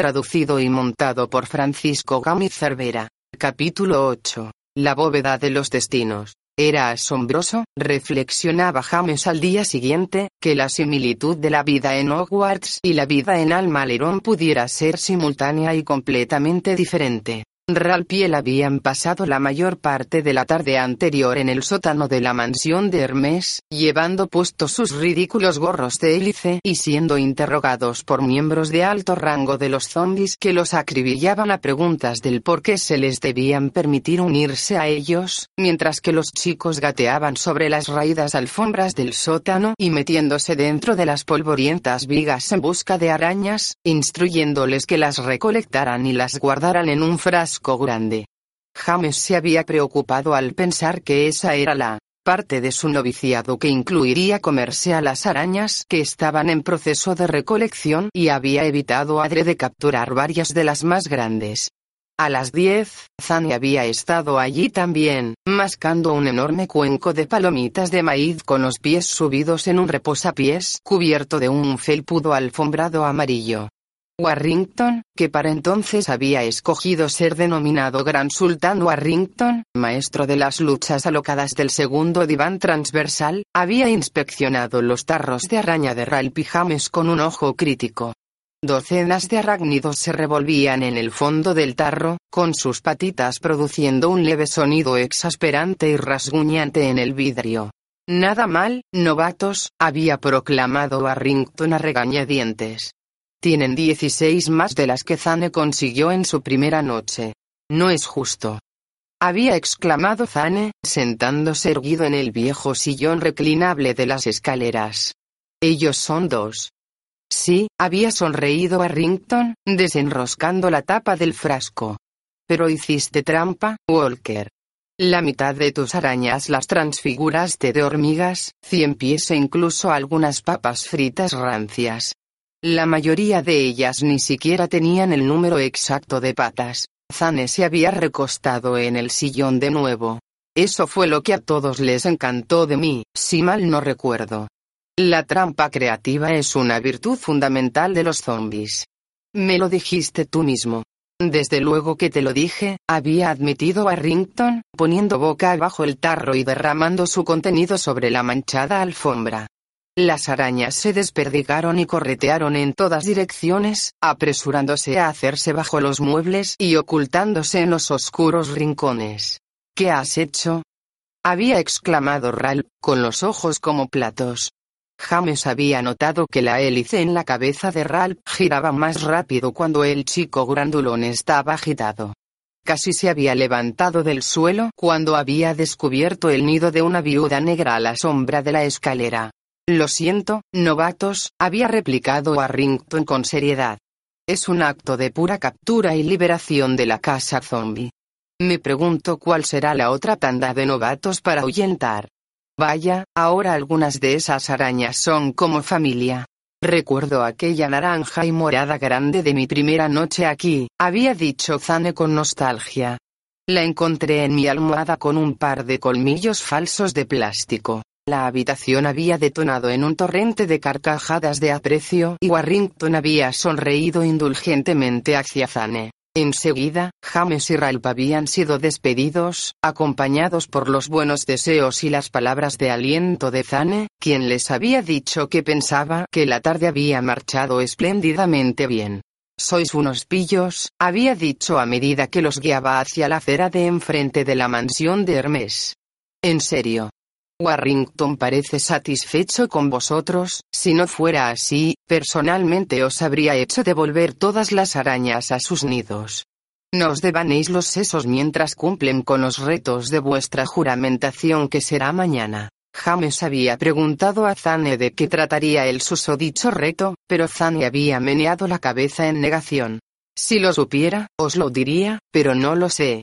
traducido y montado por Francisco Gámez Cervera. Capítulo 8. La bóveda de los destinos. Era asombroso, reflexionaba James al día siguiente, que la similitud de la vida en Hogwarts y la vida en Almalerón pudiera ser simultánea y completamente diferente. Ralph habían pasado la mayor parte de la tarde anterior en el sótano de la mansión de Hermes, llevando puestos sus ridículos gorros de hélice y siendo interrogados por miembros de alto rango de los zombies que los acribillaban a preguntas del por qué se les debían permitir unirse a ellos, mientras que los chicos gateaban sobre las raídas alfombras del sótano y metiéndose dentro de las polvorientas vigas en busca de arañas, instruyéndoles que las recolectaran y las guardaran en un frasco grande. James se había preocupado al pensar que esa era la parte de su noviciado que incluiría comerse a las arañas que estaban en proceso de recolección y había evitado adrede capturar varias de las más grandes. A las diez, Zane había estado allí también, mascando un enorme cuenco de palomitas de maíz con los pies subidos en un reposapiés cubierto de un felpudo alfombrado amarillo. Warrington, que para entonces había escogido ser denominado Gran Sultán Warrington, maestro de las luchas alocadas del segundo diván transversal, había inspeccionado los tarros de araña de Ralph James con un ojo crítico. Docenas de arácnidos se revolvían en el fondo del tarro, con sus patitas produciendo un leve sonido exasperante y rasguñante en el vidrio. Nada mal, novatos, había proclamado Warrington a regañadientes. Tienen 16 más de las que Zane consiguió en su primera noche. No es justo. Había exclamado Zane, sentándose erguido en el viejo sillón reclinable de las escaleras. Ellos son dos. Sí, había sonreído a Rington, desenroscando la tapa del frasco. Pero hiciste trampa, Walker. La mitad de tus arañas las transfiguraste de hormigas, cien pies e incluso algunas papas fritas rancias. La mayoría de ellas ni siquiera tenían el número exacto de patas. Zane se había recostado en el sillón de nuevo. Eso fue lo que a todos les encantó de mí, si mal no recuerdo. La trampa creativa es una virtud fundamental de los zombies. Me lo dijiste tú mismo. Desde luego que te lo dije, había admitido a Rington, poniendo boca abajo el tarro y derramando su contenido sobre la manchada alfombra. Las arañas se desperdigaron y corretearon en todas direcciones, apresurándose a hacerse bajo los muebles y ocultándose en los oscuros rincones. ¿Qué has hecho? Había exclamado Ralph, con los ojos como platos. James había notado que la hélice en la cabeza de Ralph giraba más rápido cuando el chico grandulón estaba agitado. Casi se había levantado del suelo cuando había descubierto el nido de una viuda negra a la sombra de la escalera. Lo siento, novatos, había replicado Warrington con seriedad. Es un acto de pura captura y liberación de la casa zombie. Me pregunto cuál será la otra tanda de novatos para ahuyentar. Vaya, ahora algunas de esas arañas son como familia. Recuerdo aquella naranja y morada grande de mi primera noche aquí, había dicho Zane con nostalgia. La encontré en mi almohada con un par de colmillos falsos de plástico. La habitación había detonado en un torrente de carcajadas de aprecio y Warrington había sonreído indulgentemente hacia Zane. Enseguida, James y Ralph habían sido despedidos, acompañados por los buenos deseos y las palabras de aliento de Zane, quien les había dicho que pensaba que la tarde había marchado espléndidamente bien. Sois unos pillos, había dicho a medida que los guiaba hacia la acera de enfrente de la mansión de Hermes. En serio, Warrington parece satisfecho con vosotros, si no fuera así, personalmente os habría hecho devolver todas las arañas a sus nidos. No os devanéis los sesos mientras cumplen con los retos de vuestra juramentación que será mañana. James había preguntado a Zane de qué trataría el susodicho reto, pero Zane había meneado la cabeza en negación. Si lo supiera, os lo diría, pero no lo sé.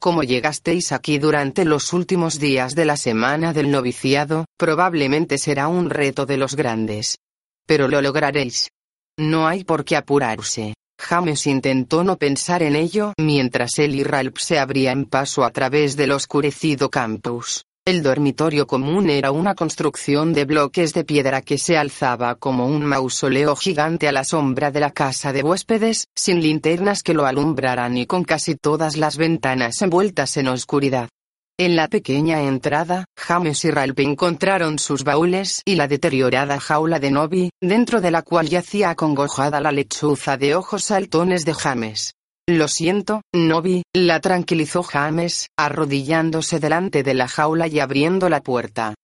Como llegasteis aquí durante los últimos días de la semana del noviciado, probablemente será un reto de los grandes. Pero lo lograréis. No hay por qué apurarse. James intentó no pensar en ello mientras él y Ralph se abrían paso a través del oscurecido campus. El dormitorio común era una construcción de bloques de piedra que se alzaba como un mausoleo gigante a la sombra de la casa de huéspedes, sin linternas que lo alumbraran y con casi todas las ventanas envueltas en oscuridad. En la pequeña entrada, James y Ralph encontraron sus baúles y la deteriorada jaula de Novi, dentro de la cual yacía acongojada la lechuza de ojos saltones de James. Lo siento, Novi, la tranquilizó James, arrodillándose delante de la jaula y abriendo la puerta.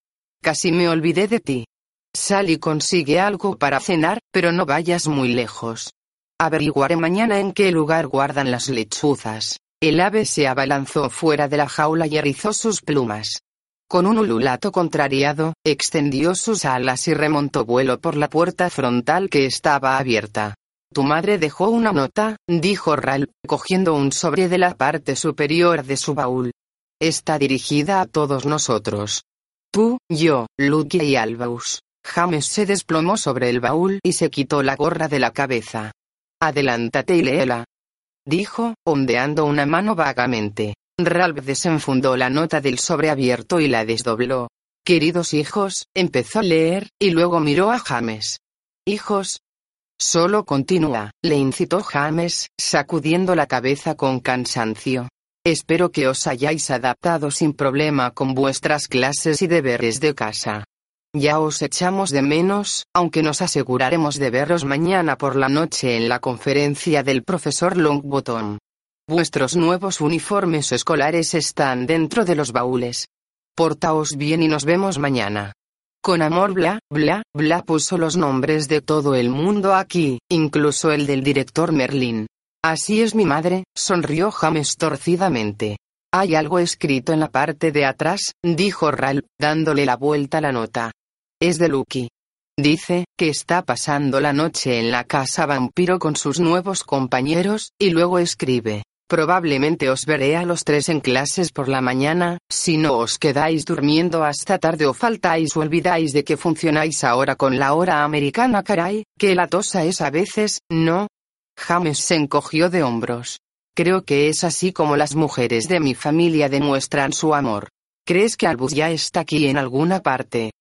Casi me olvidé de ti. Sal y consigue algo para cenar, pero no vayas muy lejos. Averiguaré mañana en qué lugar guardan las lechuzas. El ave se abalanzó fuera de la jaula y erizó sus plumas. Con un ululato contrariado, extendió sus alas y remontó vuelo por la puerta frontal que estaba abierta. Tu madre dejó una nota, dijo Ralph, cogiendo un sobre de la parte superior de su baúl. Está dirigida a todos nosotros. Tú, yo, Luke y Albaus. James se desplomó sobre el baúl y se quitó la gorra de la cabeza. Adelántate y léela. Dijo, ondeando una mano vagamente. Ralph desenfundó la nota del sobre abierto y la desdobló. Queridos hijos, empezó a leer, y luego miró a James. Hijos, Solo continúa, le incitó James, sacudiendo la cabeza con cansancio. Espero que os hayáis adaptado sin problema con vuestras clases y deberes de casa. Ya os echamos de menos, aunque nos aseguraremos de veros mañana por la noche en la conferencia del profesor Longbottom. Vuestros nuevos uniformes escolares están dentro de los baúles. Portaos bien y nos vemos mañana. Con amor bla, bla, bla puso los nombres de todo el mundo aquí, incluso el del director Merlin. Así es mi madre, sonrió James torcidamente. Hay algo escrito en la parte de atrás, dijo Ralph, dándole la vuelta a la nota. Es de Lucky. Dice, que está pasando la noche en la casa vampiro con sus nuevos compañeros, y luego escribe. Probablemente os veré a los tres en clases por la mañana, si no os quedáis durmiendo hasta tarde o faltáis o olvidáis de que funcionáis ahora con la hora americana caray, que la tosa es a veces, ¿no? James se encogió de hombros. Creo que es así como las mujeres de mi familia demuestran su amor. ¿Crees que Albus ya está aquí en alguna parte?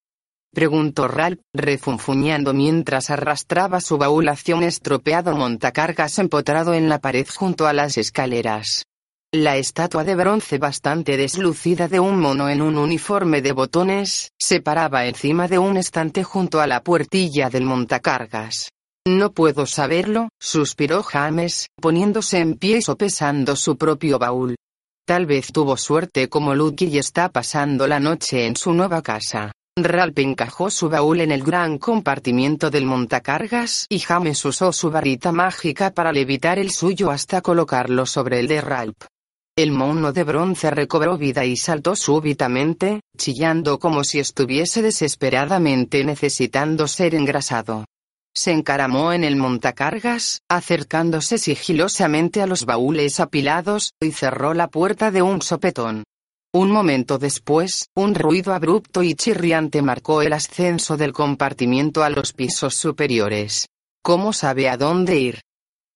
Preguntó Ralph, refunfuñando mientras arrastraba su baúl hacia un estropeado montacargas empotrado en la pared junto a las escaleras. La estatua de bronce bastante deslucida de un mono en un uniforme de botones, se paraba encima de un estante junto a la puertilla del montacargas. No puedo saberlo, suspiró James, poniéndose en pie y sopesando su propio baúl. Tal vez tuvo suerte como Lucky y está pasando la noche en su nueva casa. Ralph encajó su baúl en el gran compartimiento del montacargas y James usó su varita mágica para levitar el suyo hasta colocarlo sobre el de Ralph. El mono de bronce recobró vida y saltó súbitamente, chillando como si estuviese desesperadamente necesitando ser engrasado. Se encaramó en el montacargas, acercándose sigilosamente a los baúles apilados, y cerró la puerta de un sopetón. Un momento después, un ruido abrupto y chirriante marcó el ascenso del compartimiento a los pisos superiores. ¿Cómo sabe a dónde ir?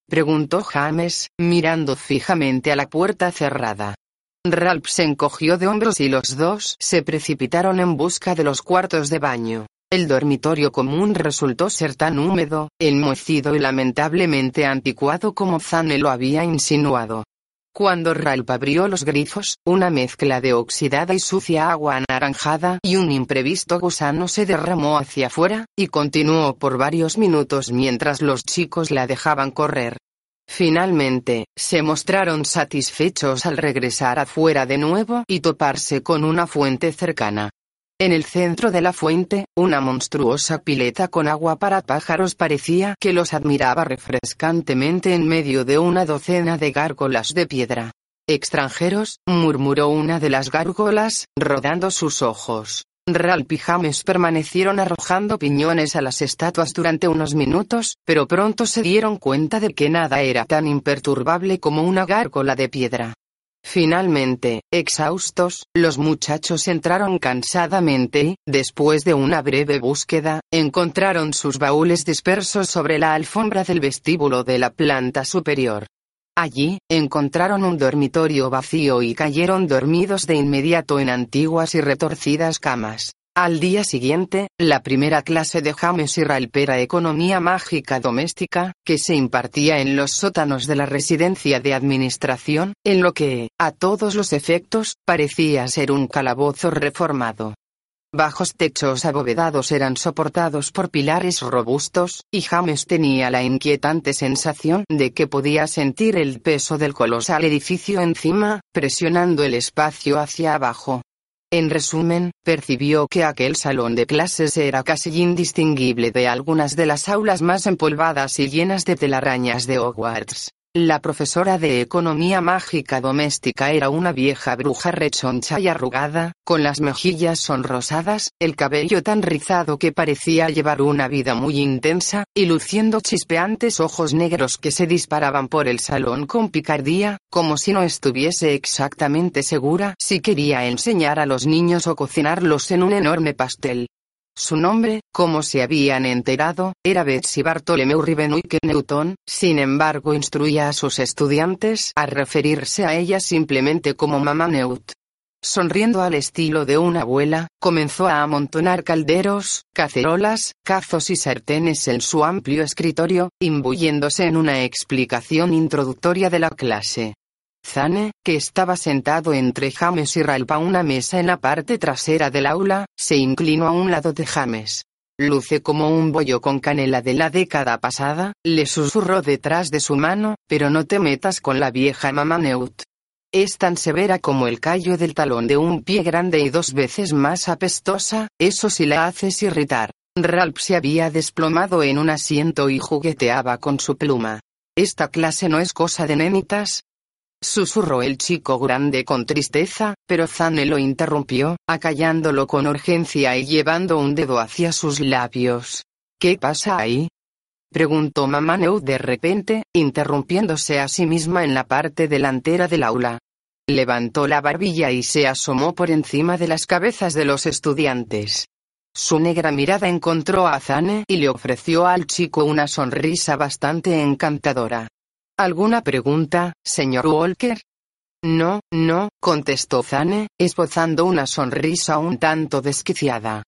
preguntó James, mirando fijamente a la puerta cerrada. Ralph se encogió de hombros y los dos se precipitaron en busca de los cuartos de baño. El dormitorio común resultó ser tan húmedo, enmohecido y lamentablemente anticuado como Zane lo había insinuado. Cuando Ralph abrió los grifos, una mezcla de oxidada y sucia agua anaranjada y un imprevisto gusano se derramó hacia afuera, y continuó por varios minutos mientras los chicos la dejaban correr. Finalmente, se mostraron satisfechos al regresar afuera de nuevo y toparse con una fuente cercana. En el centro de la fuente, una monstruosa pileta con agua para pájaros parecía que los admiraba refrescantemente en medio de una docena de gárgolas de piedra. Extranjeros, murmuró una de las gárgolas, rodando sus ojos. Ralph y James permanecieron arrojando piñones a las estatuas durante unos minutos, pero pronto se dieron cuenta de que nada era tan imperturbable como una gárgola de piedra. Finalmente, exhaustos, los muchachos entraron cansadamente y, después de una breve búsqueda, encontraron sus baúles dispersos sobre la alfombra del vestíbulo de la planta superior. Allí, encontraron un dormitorio vacío y cayeron dormidos de inmediato en antiguas y retorcidas camas. Al día siguiente, la primera clase de James y Ralph era Economía Mágica Doméstica, que se impartía en los sótanos de la residencia de administración, en lo que, a todos los efectos, parecía ser un calabozo reformado. Bajos techos abovedados eran soportados por pilares robustos, y James tenía la inquietante sensación de que podía sentir el peso del colosal edificio encima, presionando el espacio hacia abajo. En resumen, percibió que aquel salón de clases era casi indistinguible de algunas de las aulas más empolvadas y llenas de telarañas de Hogwarts. La profesora de economía mágica doméstica era una vieja bruja rechoncha y arrugada, con las mejillas sonrosadas, el cabello tan rizado que parecía llevar una vida muy intensa, y luciendo chispeantes ojos negros que se disparaban por el salón con picardía, como si no estuviese exactamente segura si quería enseñar a los niños o cocinarlos en un enorme pastel. Su nombre, como se habían enterado, era Betsy Bartholomew Rivenwick Newton, sin embargo instruía a sus estudiantes a referirse a ella simplemente como Mamá Neut. Sonriendo al estilo de una abuela, comenzó a amontonar calderos, cacerolas, cazos y sartenes en su amplio escritorio, imbuyéndose en una explicación introductoria de la clase. Zane, que estaba sentado entre James y Ralph a una mesa en la parte trasera del aula, se inclinó a un lado de James. Luce como un bollo con canela de la década pasada, le susurró detrás de su mano, pero no te metas con la vieja mamá Neut. Es tan severa como el callo del talón de un pie grande y dos veces más apestosa, eso si la haces irritar. Ralph se había desplomado en un asiento y jugueteaba con su pluma. Esta clase no es cosa de nenitas, Susurró el chico grande con tristeza, pero Zane lo interrumpió, acallándolo con urgencia y llevando un dedo hacia sus labios. ¿Qué pasa ahí? Preguntó mamá Neu de repente, interrumpiéndose a sí misma en la parte delantera del aula. Levantó la barbilla y se asomó por encima de las cabezas de los estudiantes. Su negra mirada encontró a Zane y le ofreció al chico una sonrisa bastante encantadora. ¿Alguna pregunta, señor Walker? No, no, contestó Zane, esbozando una sonrisa un tanto desquiciada.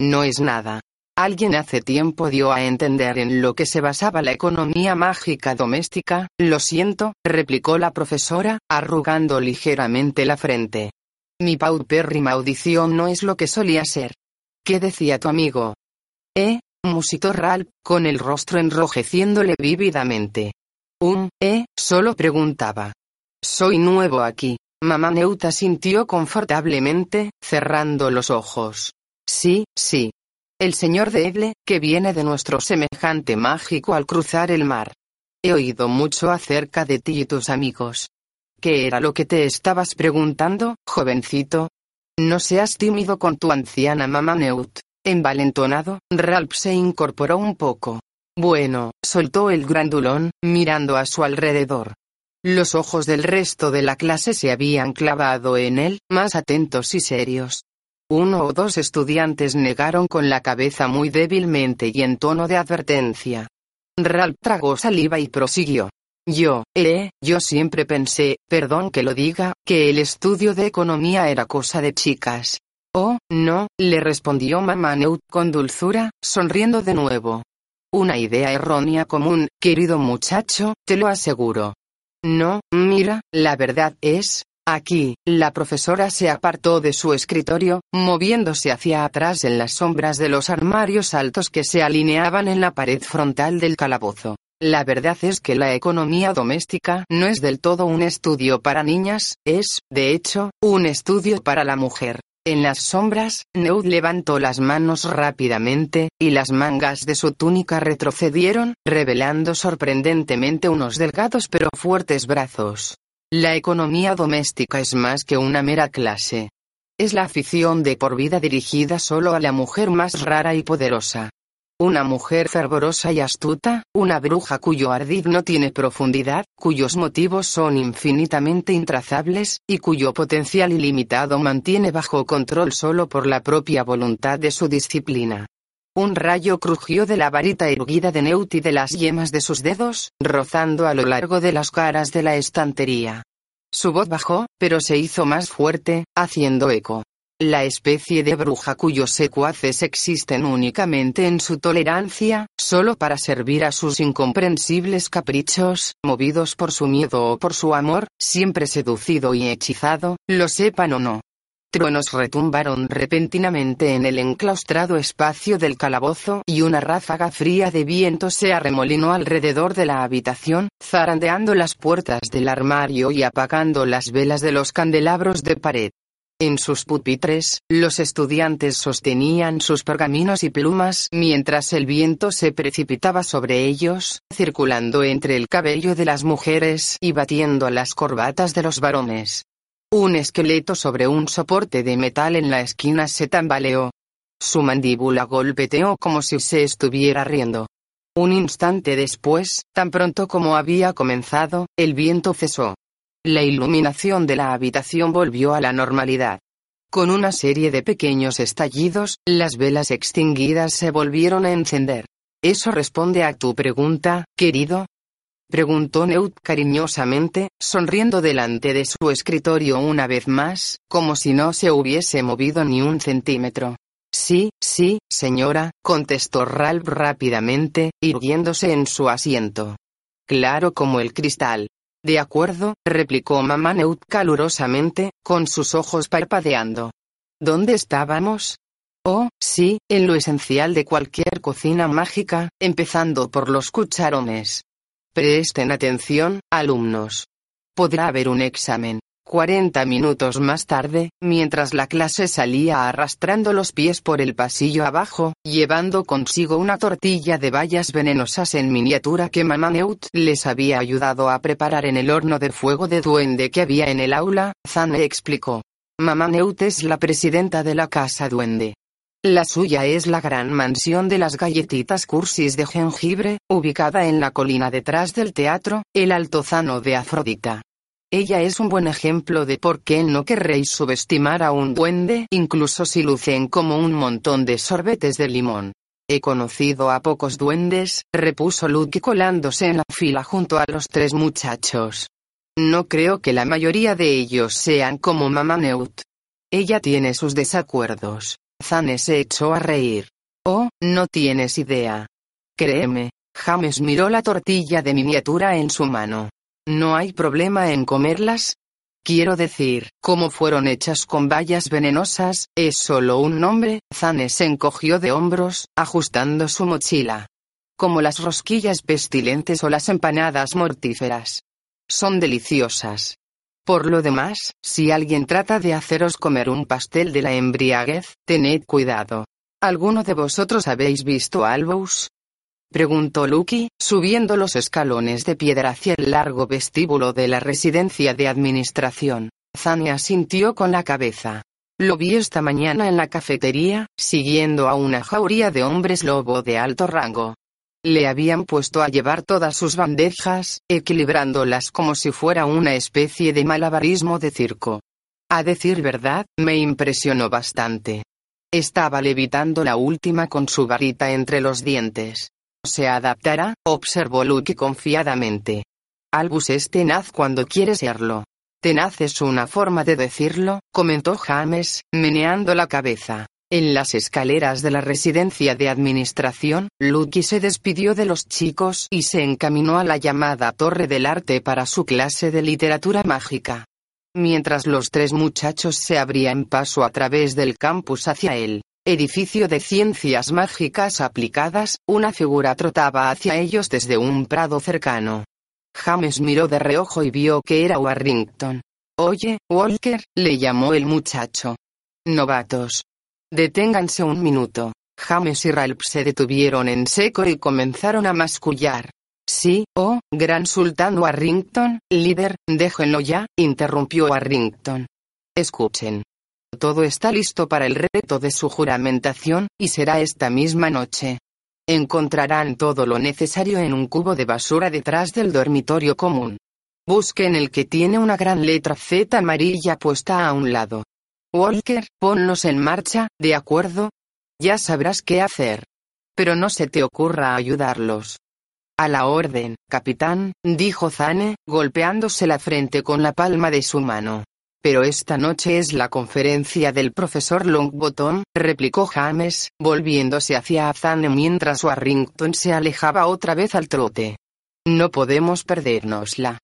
No es nada. Alguien hace tiempo dio a entender en lo que se basaba la economía mágica doméstica, lo siento, replicó la profesora, arrugando ligeramente la frente. Mi paupérrima audición no es lo que solía ser. ¿Qué decía tu amigo? Eh, musitó Ralph, con el rostro enrojeciéndole vívidamente. Un, ¿eh? Solo preguntaba. Soy nuevo aquí. Mamá Neuta sintió confortablemente, cerrando los ojos. Sí, sí. El señor Deble, que viene de nuestro semejante mágico al cruzar el mar. He oído mucho acerca de ti y tus amigos. ¿Qué era lo que te estabas preguntando, jovencito? No seas tímido con tu anciana mamá Neut. Envalentonado, Ralph se incorporó un poco. Bueno, soltó el grandulón, mirando a su alrededor. Los ojos del resto de la clase se habían clavado en él, más atentos y serios. Uno o dos estudiantes negaron con la cabeza muy débilmente y en tono de advertencia. Ralph tragó saliva y prosiguió. Yo, eh, yo siempre pensé, perdón que lo diga, que el estudio de economía era cosa de chicas. Oh, no, le respondió mamá Neut con dulzura, sonriendo de nuevo. Una idea errónea común, querido muchacho, te lo aseguro. No, mira, la verdad es, Aquí, la profesora se apartó de su escritorio, moviéndose hacia atrás en las sombras de los armarios altos que se alineaban en la pared frontal del calabozo. La verdad es que la economía doméstica no es del todo un estudio para niñas, es, de hecho, un estudio para la mujer. En las sombras, Neud levantó las manos rápidamente, y las mangas de su túnica retrocedieron, revelando sorprendentemente unos delgados pero fuertes brazos. La economía doméstica es más que una mera clase. Es la afición de por vida dirigida solo a la mujer más rara y poderosa. Una mujer fervorosa y astuta, una bruja cuyo ardid no tiene profundidad, cuyos motivos son infinitamente intrazables, y cuyo potencial ilimitado mantiene bajo control solo por la propia voluntad de su disciplina. Un rayo crujió de la varita erguida de Neut y de las yemas de sus dedos, rozando a lo largo de las caras de la estantería. Su voz bajó, pero se hizo más fuerte, haciendo eco. La especie de bruja cuyos secuaces existen únicamente en su tolerancia, solo para servir a sus incomprensibles caprichos, movidos por su miedo o por su amor, siempre seducido y hechizado, lo sepan o no. Truenos retumbaron repentinamente en el enclaustrado espacio del calabozo y una ráfaga fría de viento se arremolinó alrededor de la habitación, zarandeando las puertas del armario y apagando las velas de los candelabros de pared. En sus pupitres, los estudiantes sostenían sus pergaminos y plumas mientras el viento se precipitaba sobre ellos, circulando entre el cabello de las mujeres y batiendo las corbatas de los varones. Un esqueleto sobre un soporte de metal en la esquina se tambaleó. Su mandíbula golpeteó como si se estuviera riendo. Un instante después, tan pronto como había comenzado, el viento cesó. La iluminación de la habitación volvió a la normalidad. Con una serie de pequeños estallidos, las velas extinguidas se volvieron a encender. ¿Eso responde a tu pregunta, querido? Preguntó Neut cariñosamente, sonriendo delante de su escritorio una vez más, como si no se hubiese movido ni un centímetro. Sí, sí, señora, contestó Ralph rápidamente, irguiéndose en su asiento. Claro como el cristal. De acuerdo, replicó mamá Neut calurosamente, con sus ojos parpadeando. ¿Dónde estábamos? Oh, sí, en lo esencial de cualquier cocina mágica, empezando por los cucharones. Presten atención, alumnos. Podrá haber un examen. 40 minutos más tarde, mientras la clase salía arrastrando los pies por el pasillo abajo, llevando consigo una tortilla de bayas venenosas en miniatura que Mamá Neut les había ayudado a preparar en el horno de fuego de duende que había en el aula, Zane explicó. Mamá Neut es la presidenta de la casa duende. La suya es la gran mansión de las galletitas cursis de jengibre, ubicada en la colina detrás del teatro, el altozano de Afrodita. Ella es un buen ejemplo de por qué no querréis subestimar a un duende, incluso si lucen como un montón de sorbetes de limón. He conocido a pocos duendes, repuso Luke colándose en la fila junto a los tres muchachos. No creo que la mayoría de ellos sean como Mamá Neut. Ella tiene sus desacuerdos. Zane se echó a reír. Oh, no tienes idea. Créeme. James miró la tortilla de miniatura en su mano. ¿No hay problema en comerlas? Quiero decir, como fueron hechas con bayas venenosas, es solo un nombre, Zane se encogió de hombros, ajustando su mochila. Como las rosquillas pestilentes o las empanadas mortíferas. Son deliciosas. Por lo demás, si alguien trata de haceros comer un pastel de la embriaguez, tened cuidado. ¿Alguno de vosotros habéis visto Albus? Preguntó Lucky, subiendo los escalones de piedra hacia el largo vestíbulo de la residencia de administración. Zania sintió con la cabeza. Lo vi esta mañana en la cafetería, siguiendo a una jauría de hombres lobo de alto rango. Le habían puesto a llevar todas sus bandejas, equilibrándolas como si fuera una especie de malabarismo de circo. A decir verdad, me impresionó bastante. Estaba levitando la última con su varita entre los dientes. Se adaptará, observó Luke confiadamente. Albus es tenaz cuando quiere serlo. Tenaz es una forma de decirlo, comentó James, meneando la cabeza. En las escaleras de la residencia de administración, Lucky se despidió de los chicos y se encaminó a la llamada Torre del Arte para su clase de literatura mágica. Mientras los tres muchachos se abrían paso a través del campus hacia él, edificio de ciencias mágicas aplicadas, una figura trotaba hacia ellos desde un prado cercano. James miró de reojo y vio que era Warrington. Oye, Walker, le llamó el muchacho. Novatos. Deténganse un minuto. James y Ralph se detuvieron en seco y comenzaron a mascullar. Sí, oh, gran sultán Warrington, líder, déjenlo ya, interrumpió Warrington. Escuchen. Todo está listo para el reto de su juramentación, y será esta misma noche. Encontrarán todo lo necesario en un cubo de basura detrás del dormitorio común. Busquen el que tiene una gran letra Z amarilla puesta a un lado. Walker, ponlos en marcha, ¿de acuerdo? Ya sabrás qué hacer. pero no se te ocurra ayudarlos. A la orden, capitán, dijo Zane, golpeándose la frente con la palma de su mano. Pero esta noche es la conferencia del profesor Longbottom, replicó James, volviéndose hacia Zane mientras Warrington se alejaba otra vez al trote. No podemos perdérnosla.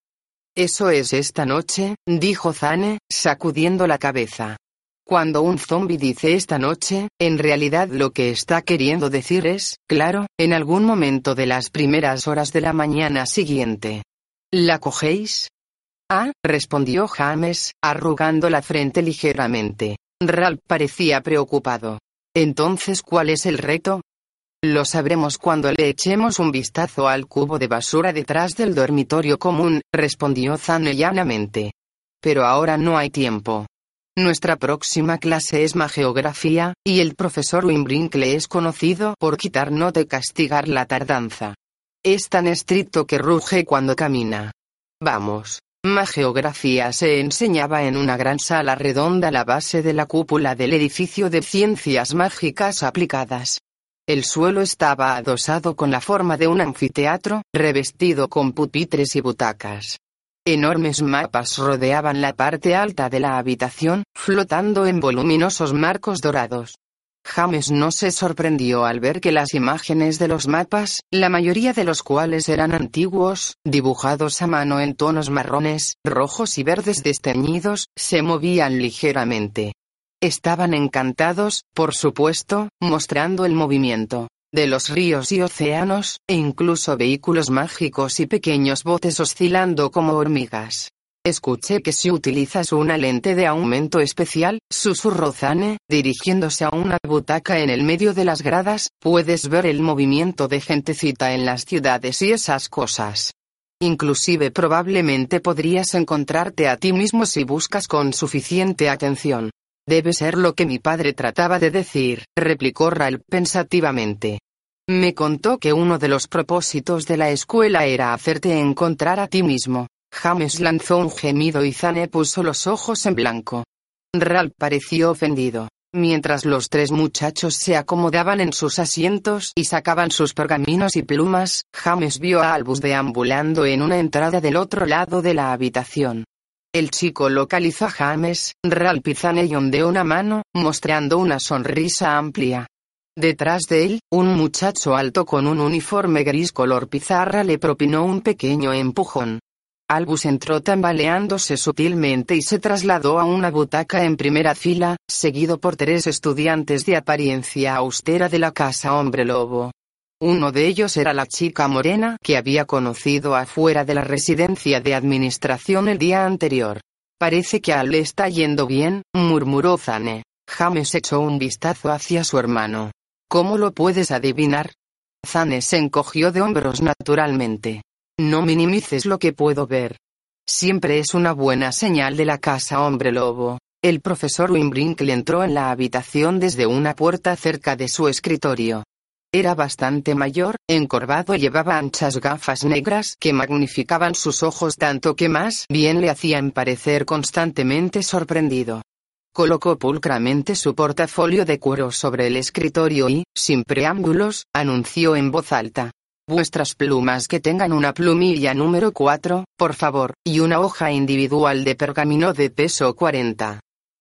Eso es esta noche, dijo Zane, sacudiendo la cabeza. Cuando un zombie dice esta noche, en realidad lo que está queriendo decir es, claro, en algún momento de las primeras horas de la mañana siguiente. ¿La cogéis? Ah, respondió James, arrugando la frente ligeramente. Ralph parecía preocupado. Entonces, ¿cuál es el reto? Lo sabremos cuando le echemos un vistazo al cubo de basura detrás del dormitorio común, respondió Zane llanamente. Pero ahora no hay tiempo. Nuestra próxima clase es Geografía, y el profesor Wimbrinkle es conocido por quitar nota y castigar la tardanza. Es tan estricto que ruge cuando camina. Vamos. Geografía se enseñaba en una gran sala redonda a la base de la cúpula del edificio de ciencias mágicas aplicadas. El suelo estaba adosado con la forma de un anfiteatro, revestido con pupitres y butacas. Enormes mapas rodeaban la parte alta de la habitación, flotando en voluminosos marcos dorados. James no se sorprendió al ver que las imágenes de los mapas, la mayoría de los cuales eran antiguos, dibujados a mano en tonos marrones, rojos y verdes desteñidos, se movían ligeramente. Estaban encantados, por supuesto, mostrando el movimiento de los ríos y océanos, e incluso vehículos mágicos y pequeños botes oscilando como hormigas. Escuché que si utilizas una lente de aumento especial, susurró Zane, dirigiéndose a una butaca en el medio de las gradas, puedes ver el movimiento de gentecita en las ciudades y esas cosas. Inclusive probablemente podrías encontrarte a ti mismo si buscas con suficiente atención. Debe ser lo que mi padre trataba de decir, replicó Ralph pensativamente. Me contó que uno de los propósitos de la escuela era hacerte encontrar a ti mismo. James lanzó un gemido y Zane puso los ojos en blanco. Ralph pareció ofendido. Mientras los tres muchachos se acomodaban en sus asientos y sacaban sus pergaminos y plumas, James vio a Albus deambulando en una entrada del otro lado de la habitación. El chico localizó a James, Ralph y ondeó una mano, mostrando una sonrisa amplia. Detrás de él, un muchacho alto con un uniforme gris color pizarra le propinó un pequeño empujón. Albus entró tambaleándose sutilmente y se trasladó a una butaca en primera fila, seguido por tres estudiantes de apariencia austera de la casa Hombre Lobo. Uno de ellos era la chica morena que había conocido afuera de la residencia de administración el día anterior. Parece que a le está yendo bien, murmuró Zane. James echó un vistazo hacia su hermano. ¿Cómo lo puedes adivinar? Zane se encogió de hombros naturalmente. No minimices lo que puedo ver. Siempre es una buena señal de la casa hombre lobo. El profesor Wimbrinkle entró en la habitación desde una puerta cerca de su escritorio. Era bastante mayor, encorvado y llevaba anchas gafas negras que magnificaban sus ojos tanto que más bien le hacían parecer constantemente sorprendido. Colocó pulcramente su portafolio de cuero sobre el escritorio y, sin preámbulos, anunció en voz alta. Vuestras plumas que tengan una plumilla número 4, por favor, y una hoja individual de pergamino de peso 40.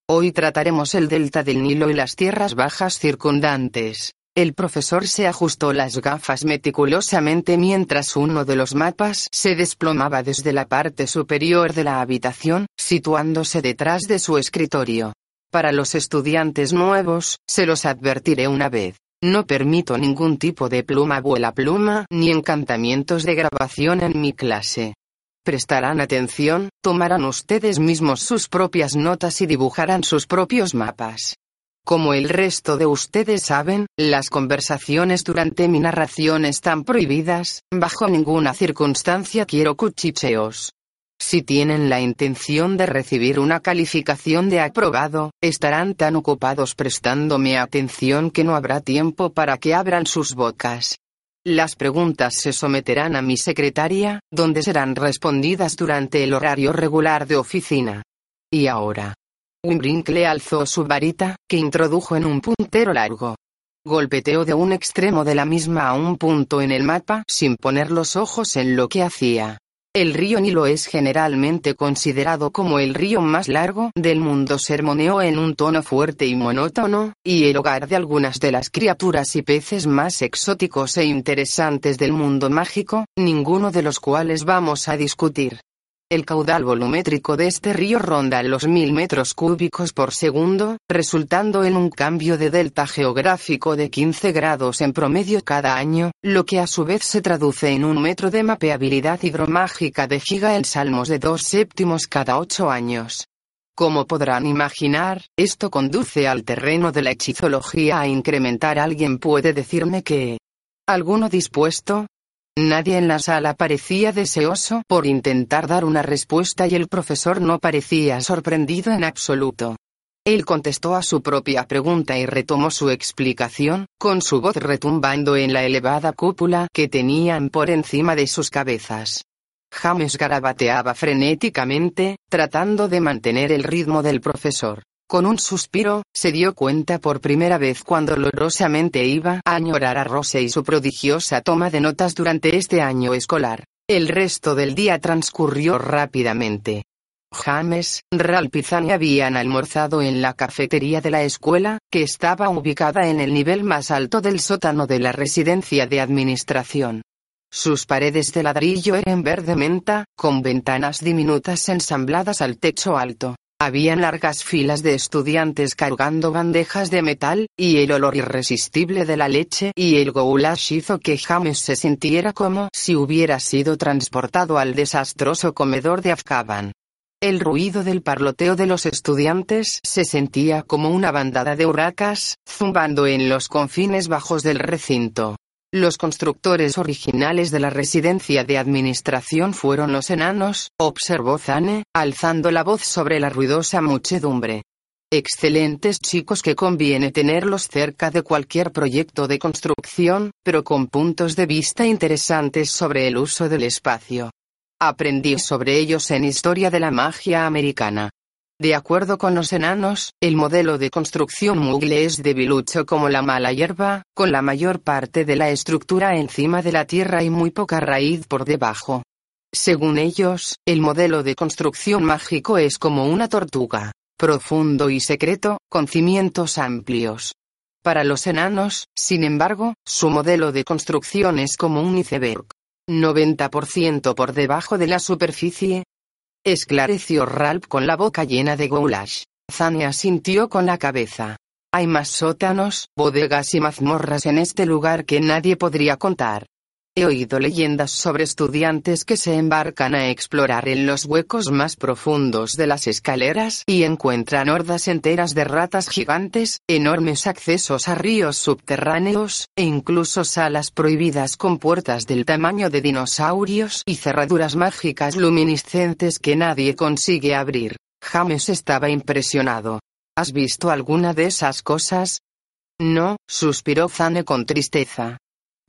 Hoy trataremos el delta del Nilo y las tierras bajas circundantes. El profesor se ajustó las gafas meticulosamente mientras uno de los mapas se desplomaba desde la parte superior de la habitación, situándose detrás de su escritorio. Para los estudiantes nuevos, se los advertiré una vez. No permito ningún tipo de pluma vuela pluma ni encantamientos de grabación en mi clase. Prestarán atención, tomarán ustedes mismos sus propias notas y dibujarán sus propios mapas. Como el resto de ustedes saben, las conversaciones durante mi narración están prohibidas, bajo ninguna circunstancia quiero cuchicheos. Si tienen la intención de recibir una calificación de aprobado, estarán tan ocupados prestándome atención que no habrá tiempo para que abran sus bocas. Las preguntas se someterán a mi secretaria, donde serán respondidas durante el horario regular de oficina. Y ahora, Wimbrinkle alzó su varita, que introdujo en un puntero largo. Golpeteó de un extremo de la misma a un punto en el mapa sin poner los ojos en lo que hacía. El río Nilo es generalmente considerado como el río más largo del mundo, sermoneó en un tono fuerte y monótono, y el hogar de algunas de las criaturas y peces más exóticos e interesantes del mundo mágico, ninguno de los cuales vamos a discutir. El caudal volumétrico de este río ronda los mil metros cúbicos por segundo, resultando en un cambio de delta geográfico de 15 grados en promedio cada año, lo que a su vez se traduce en un metro de mapeabilidad hidromágica de giga en salmos de dos séptimos cada ocho años. Como podrán imaginar, esto conduce al terreno de la hechizología a incrementar. ¿Alguien puede decirme que... ¿Alguno dispuesto? Nadie en la sala parecía deseoso por intentar dar una respuesta y el profesor no parecía sorprendido en absoluto. Él contestó a su propia pregunta y retomó su explicación, con su voz retumbando en la elevada cúpula que tenían por encima de sus cabezas. James garabateaba frenéticamente, tratando de mantener el ritmo del profesor. Con un suspiro, se dio cuenta por primera vez cuando dolorosamente iba a añorar a Rose y su prodigiosa toma de notas durante este año escolar. El resto del día transcurrió rápidamente. James, Ralph y habían almorzado en la cafetería de la escuela, que estaba ubicada en el nivel más alto del sótano de la residencia de administración. Sus paredes de ladrillo eran verde menta, con ventanas diminutas ensambladas al techo alto. Habían largas filas de estudiantes cargando bandejas de metal, y el olor irresistible de la leche y el goulash hizo que James se sintiera como si hubiera sido transportado al desastroso comedor de Afkaban. El ruido del parloteo de los estudiantes se sentía como una bandada de huracas, zumbando en los confines bajos del recinto. Los constructores originales de la residencia de administración fueron los enanos, observó Zane, alzando la voz sobre la ruidosa muchedumbre. Excelentes chicos que conviene tenerlos cerca de cualquier proyecto de construcción, pero con puntos de vista interesantes sobre el uso del espacio. Aprendí sobre ellos en Historia de la Magia Americana. De acuerdo con los enanos, el modelo de construcción mugle es debilucho como la mala hierba, con la mayor parte de la estructura encima de la tierra y muy poca raíz por debajo. Según ellos, el modelo de construcción mágico es como una tortuga, profundo y secreto, con cimientos amplios. Para los enanos, sin embargo, su modelo de construcción es como un iceberg. 90% por debajo de la superficie, esclareció Ralph con la boca llena de goulash. Zane asintió con la cabeza. Hay más sótanos, bodegas y mazmorras en este lugar que nadie podría contar. He oído leyendas sobre estudiantes que se embarcan a explorar en los huecos más profundos de las escaleras y encuentran hordas enteras de ratas gigantes, enormes accesos a ríos subterráneos, e incluso salas prohibidas con puertas del tamaño de dinosaurios y cerraduras mágicas luminiscentes que nadie consigue abrir. James estaba impresionado. ¿Has visto alguna de esas cosas? No, suspiró Zane con tristeza.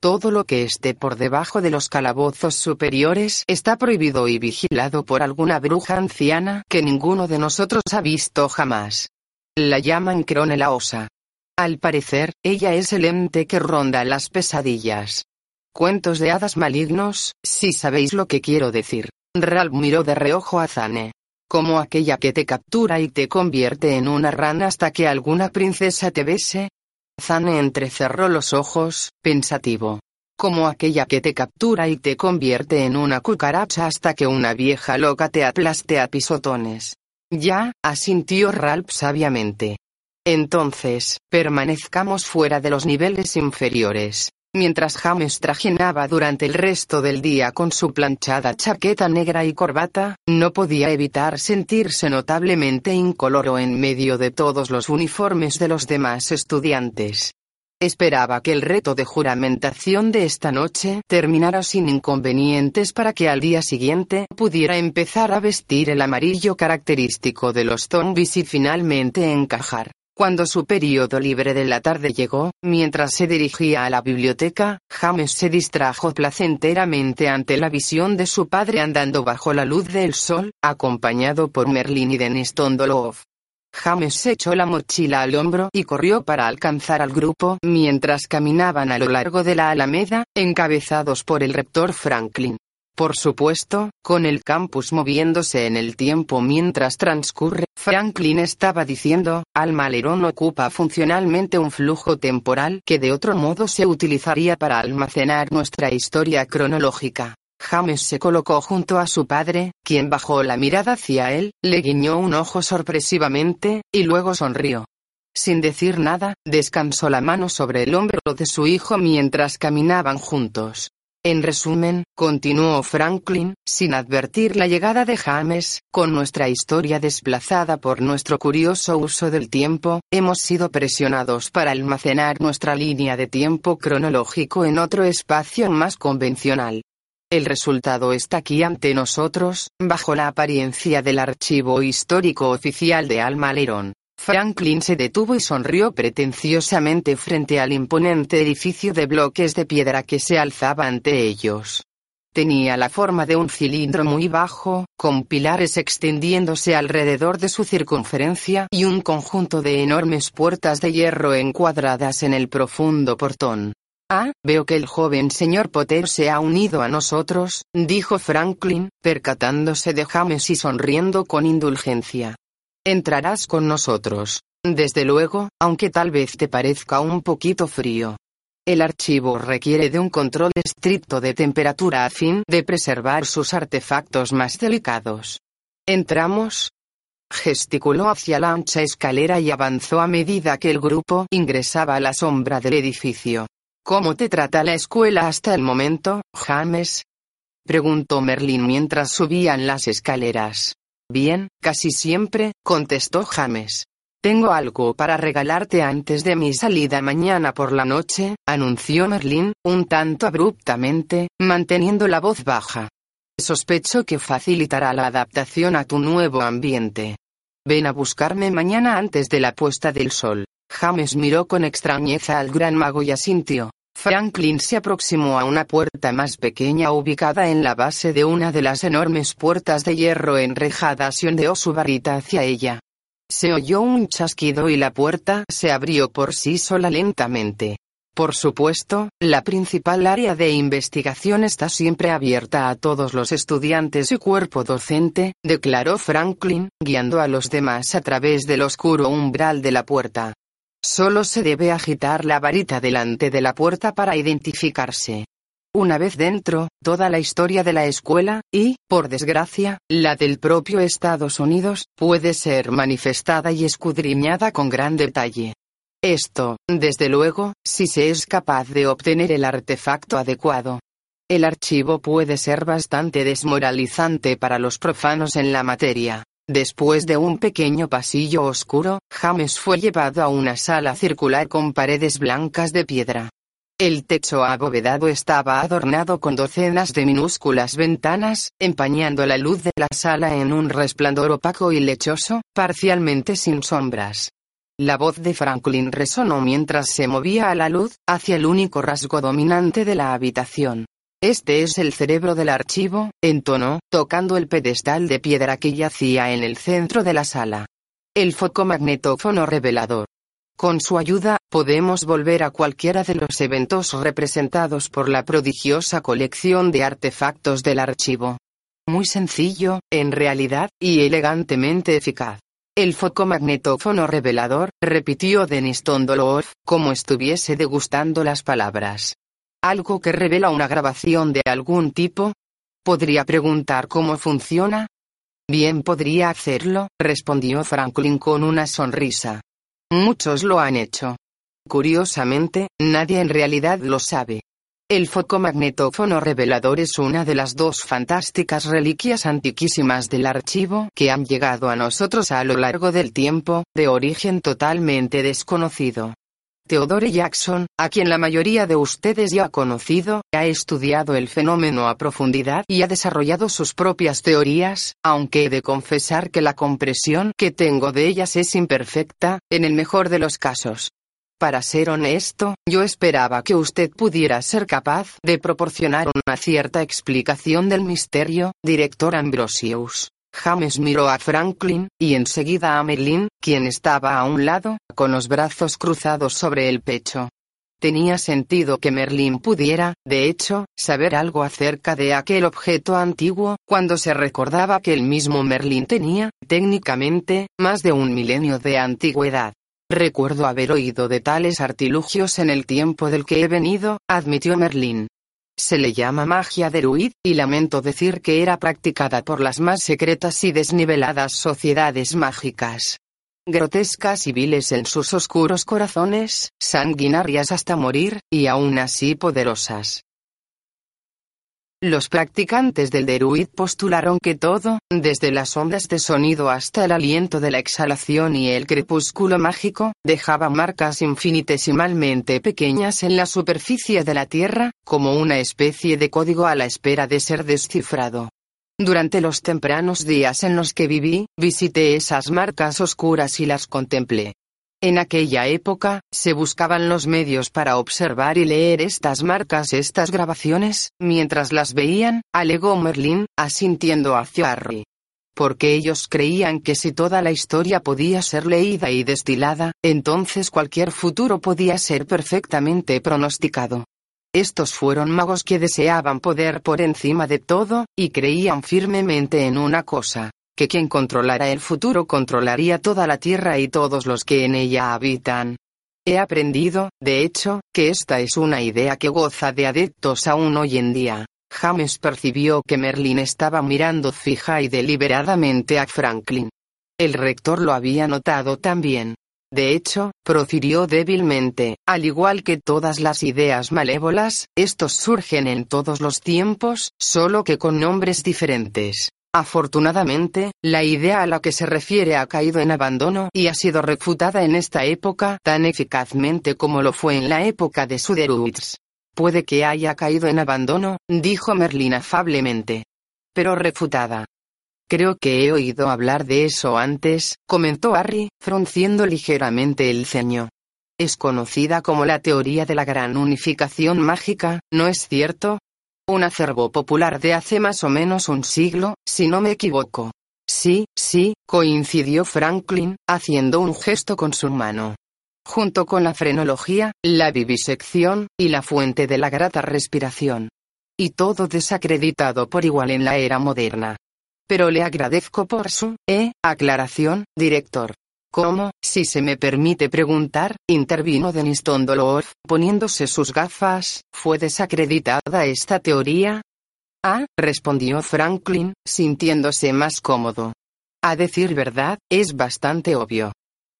Todo lo que esté por debajo de los calabozos superiores está prohibido y vigilado por alguna bruja anciana que ninguno de nosotros ha visto jamás. La llaman Crone la Osa. Al parecer, ella es el ente que ronda las pesadillas. Cuentos de hadas malignos, si sabéis lo que quiero decir. Ralph miró de reojo a Zane. Como aquella que te captura y te convierte en una rana hasta que alguna princesa te bese, Zane entrecerró los ojos, pensativo. Como aquella que te captura y te convierte en una cucaracha hasta que una vieja loca te aplaste a pisotones. Ya, asintió Ralph sabiamente. Entonces, permanezcamos fuera de los niveles inferiores. Mientras James trajinaba durante el resto del día con su planchada chaqueta negra y corbata, no podía evitar sentirse notablemente incoloro en medio de todos los uniformes de los demás estudiantes. Esperaba que el reto de juramentación de esta noche terminara sin inconvenientes para que al día siguiente pudiera empezar a vestir el amarillo característico de los zombies y finalmente encajar. Cuando su periodo libre de la tarde llegó, mientras se dirigía a la biblioteca, James se distrajo placenteramente ante la visión de su padre andando bajo la luz del sol, acompañado por Merlin y Denis Tondolov. James se echó la mochila al hombro y corrió para alcanzar al grupo mientras caminaban a lo largo de la alameda, encabezados por el rector Franklin. Por supuesto, con el campus moviéndose en el tiempo mientras transcurre, Franklin estaba diciendo, Alma Lerón ocupa funcionalmente un flujo temporal que de otro modo se utilizaría para almacenar nuestra historia cronológica. James se colocó junto a su padre, quien bajó la mirada hacia él, le guiñó un ojo sorpresivamente, y luego sonrió. Sin decir nada, descansó la mano sobre el hombro de su hijo mientras caminaban juntos. En resumen, continuó Franklin, sin advertir la llegada de James, con nuestra historia desplazada por nuestro curioso uso del tiempo, hemos sido presionados para almacenar nuestra línea de tiempo cronológico en otro espacio más convencional. El resultado está aquí ante nosotros, bajo la apariencia del archivo histórico oficial de Alma Lerón. Franklin se detuvo y sonrió pretenciosamente frente al imponente edificio de bloques de piedra que se alzaba ante ellos. Tenía la forma de un cilindro muy bajo, con pilares extendiéndose alrededor de su circunferencia y un conjunto de enormes puertas de hierro encuadradas en el profundo portón. Ah, veo que el joven señor Potter se ha unido a nosotros, dijo Franklin, percatándose de James y sonriendo con indulgencia. Entrarás con nosotros. Desde luego, aunque tal vez te parezca un poquito frío. El archivo requiere de un control estricto de temperatura a fin de preservar sus artefactos más delicados. ¿Entramos? Gesticuló hacia la ancha escalera y avanzó a medida que el grupo ingresaba a la sombra del edificio. ¿Cómo te trata la escuela hasta el momento, James? preguntó Merlin mientras subían las escaleras. Bien, casi siempre, contestó James. Tengo algo para regalarte antes de mi salida mañana por la noche, anunció Merlin, un tanto abruptamente, manteniendo la voz baja. Sospecho que facilitará la adaptación a tu nuevo ambiente. Ven a buscarme mañana antes de la puesta del sol. James miró con extrañeza al gran mago y asintió. Franklin se aproximó a una puerta más pequeña ubicada en la base de una de las enormes puertas de hierro enrejadas y ondeó su varita hacia ella. Se oyó un chasquido y la puerta se abrió por sí sola lentamente. Por supuesto, la principal área de investigación está siempre abierta a todos los estudiantes y cuerpo docente, declaró Franklin, guiando a los demás a través del oscuro umbral de la puerta. Solo se debe agitar la varita delante de la puerta para identificarse. Una vez dentro, toda la historia de la escuela, y, por desgracia, la del propio Estados Unidos, puede ser manifestada y escudriñada con gran detalle. Esto, desde luego, si se es capaz de obtener el artefacto adecuado. El archivo puede ser bastante desmoralizante para los profanos en la materia. Después de un pequeño pasillo oscuro, James fue llevado a una sala circular con paredes blancas de piedra. El techo abovedado estaba adornado con docenas de minúsculas ventanas, empañando la luz de la sala en un resplandor opaco y lechoso, parcialmente sin sombras. La voz de Franklin resonó mientras se movía a la luz, hacia el único rasgo dominante de la habitación. Este es el cerebro del archivo, entonó, tocando el pedestal de piedra que yacía en el centro de la sala. El focomagnetófono revelador. Con su ayuda, podemos volver a cualquiera de los eventos representados por la prodigiosa colección de artefactos del archivo. Muy sencillo, en realidad, y elegantemente eficaz. El focomagnetófono revelador, repitió Denis Tondolov, como estuviese degustando las palabras. ¿Algo que revela una grabación de algún tipo? ¿Podría preguntar cómo funciona? Bien podría hacerlo, respondió Franklin con una sonrisa. Muchos lo han hecho. Curiosamente, nadie en realidad lo sabe. El focomagnetófono revelador es una de las dos fantásticas reliquias antiquísimas del archivo que han llegado a nosotros a lo largo del tiempo, de origen totalmente desconocido. Theodore Jackson, a quien la mayoría de ustedes ya ha conocido, ha estudiado el fenómeno a profundidad y ha desarrollado sus propias teorías, aunque he de confesar que la compresión que tengo de ellas es imperfecta, en el mejor de los casos. Para ser honesto, yo esperaba que usted pudiera ser capaz de proporcionar una cierta explicación del misterio, director Ambrosius. James miró a Franklin, y enseguida a Merlin, quien estaba a un lado, con los brazos cruzados sobre el pecho. Tenía sentido que Merlin pudiera, de hecho, saber algo acerca de aquel objeto antiguo, cuando se recordaba que el mismo Merlin tenía, técnicamente, más de un milenio de antigüedad. Recuerdo haber oído de tales artilugios en el tiempo del que he venido, admitió Merlin. Se le llama magia de y lamento decir que era practicada por las más secretas y desniveladas sociedades mágicas grotescas y viles en sus oscuros corazones, sanguinarias hasta morir, y aún así poderosas. Los practicantes del Deruid postularon que todo, desde las ondas de sonido hasta el aliento de la exhalación y el crepúsculo mágico, dejaba marcas infinitesimalmente pequeñas en la superficie de la Tierra, como una especie de código a la espera de ser descifrado. Durante los tempranos días en los que viví, visité esas marcas oscuras y las contemplé. En aquella época, se buscaban los medios para observar y leer estas marcas, estas grabaciones, mientras las veían, alegó Merlin, asintiendo hacia Harry. Porque ellos creían que si toda la historia podía ser leída y destilada, entonces cualquier futuro podía ser perfectamente pronosticado. Estos fueron magos que deseaban poder por encima de todo, y creían firmemente en una cosa, que quien controlara el futuro controlaría toda la tierra y todos los que en ella habitan. He aprendido, de hecho, que esta es una idea que goza de adeptos aún hoy en día. James percibió que Merlin estaba mirando fija y deliberadamente a Franklin. El rector lo había notado también. De hecho, profirió débilmente, al igual que todas las ideas malévolas, estos surgen en todos los tiempos, solo que con nombres diferentes. Afortunadamente, la idea a la que se refiere ha caído en abandono y ha sido refutada en esta época tan eficazmente como lo fue en la época de Suderuids. Puede que haya caído en abandono, dijo Merlin afablemente. Pero refutada. Creo que he oído hablar de eso antes, comentó Harry, frunciendo ligeramente el ceño. Es conocida como la teoría de la gran unificación mágica, ¿no es cierto? Un acervo popular de hace más o menos un siglo, si no me equivoco. Sí, sí, coincidió Franklin, haciendo un gesto con su mano. Junto con la frenología, la vivisección, y la fuente de la grata respiración. Y todo desacreditado por igual en la era moderna pero le agradezco por su, eh, aclaración, director. ¿Cómo, si se me permite preguntar, intervino Deniston Dolor, poniéndose sus gafas, fue desacreditada esta teoría? Ah, respondió Franklin, sintiéndose más cómodo. A decir verdad, es bastante obvio.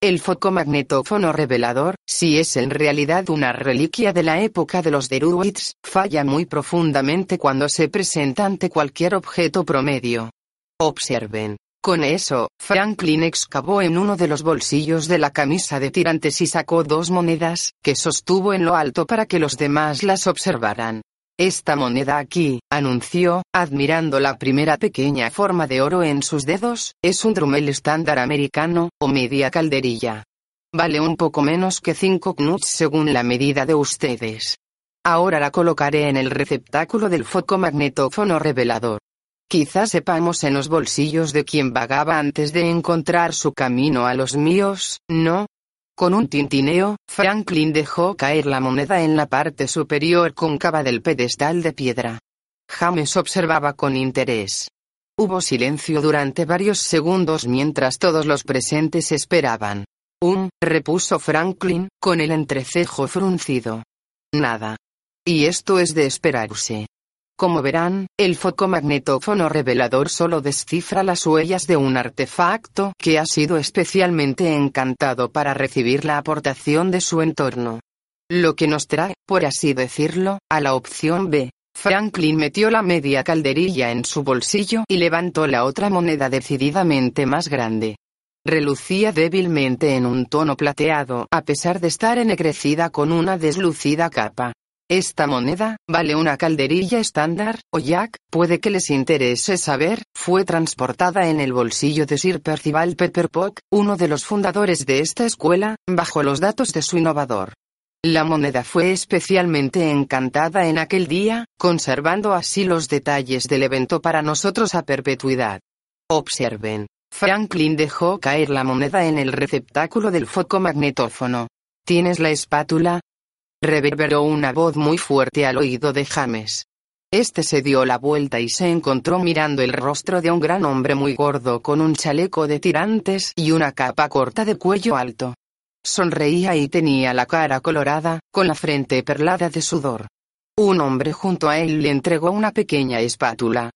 El focomagnetófono revelador, si es en realidad una reliquia de la época de los Deruids, falla muy profundamente cuando se presenta ante cualquier objeto promedio. Observen. Con eso, Franklin excavó en uno de los bolsillos de la camisa de tirantes y sacó dos monedas, que sostuvo en lo alto para que los demás las observaran. Esta moneda aquí, anunció, admirando la primera pequeña forma de oro en sus dedos, es un drumel estándar americano, o media calderilla. Vale un poco menos que 5 knuts según la medida de ustedes. Ahora la colocaré en el receptáculo del foco magnetófono revelador. Quizás sepamos en los bolsillos de quien vagaba antes de encontrar su camino a los míos, ¿no? Con un tintineo, Franklin dejó caer la moneda en la parte superior cóncava del pedestal de piedra. James observaba con interés. Hubo silencio durante varios segundos mientras todos los presentes esperaban. Un, repuso Franklin, con el entrecejo fruncido. Nada. Y esto es de esperarse. Como verán, el focomagnetófono revelador solo descifra las huellas de un artefacto que ha sido especialmente encantado para recibir la aportación de su entorno. Lo que nos trae, por así decirlo, a la opción B. Franklin metió la media calderilla en su bolsillo y levantó la otra moneda decididamente más grande. Relucía débilmente en un tono plateado, a pesar de estar ennegrecida con una deslucida capa. Esta moneda, vale una calderilla estándar, o Jack, puede que les interese saber, fue transportada en el bolsillo de Sir Percival Pepperpock, uno de los fundadores de esta escuela, bajo los datos de su innovador. La moneda fue especialmente encantada en aquel día, conservando así los detalles del evento para nosotros a perpetuidad. Observen. Franklin dejó caer la moneda en el receptáculo del foco magnetófono. ¿Tienes la espátula? Reverberó una voz muy fuerte al oído de James. Este se dio la vuelta y se encontró mirando el rostro de un gran hombre muy gordo con un chaleco de tirantes y una capa corta de cuello alto. Sonreía y tenía la cara colorada, con la frente perlada de sudor. Un hombre junto a él le entregó una pequeña espátula.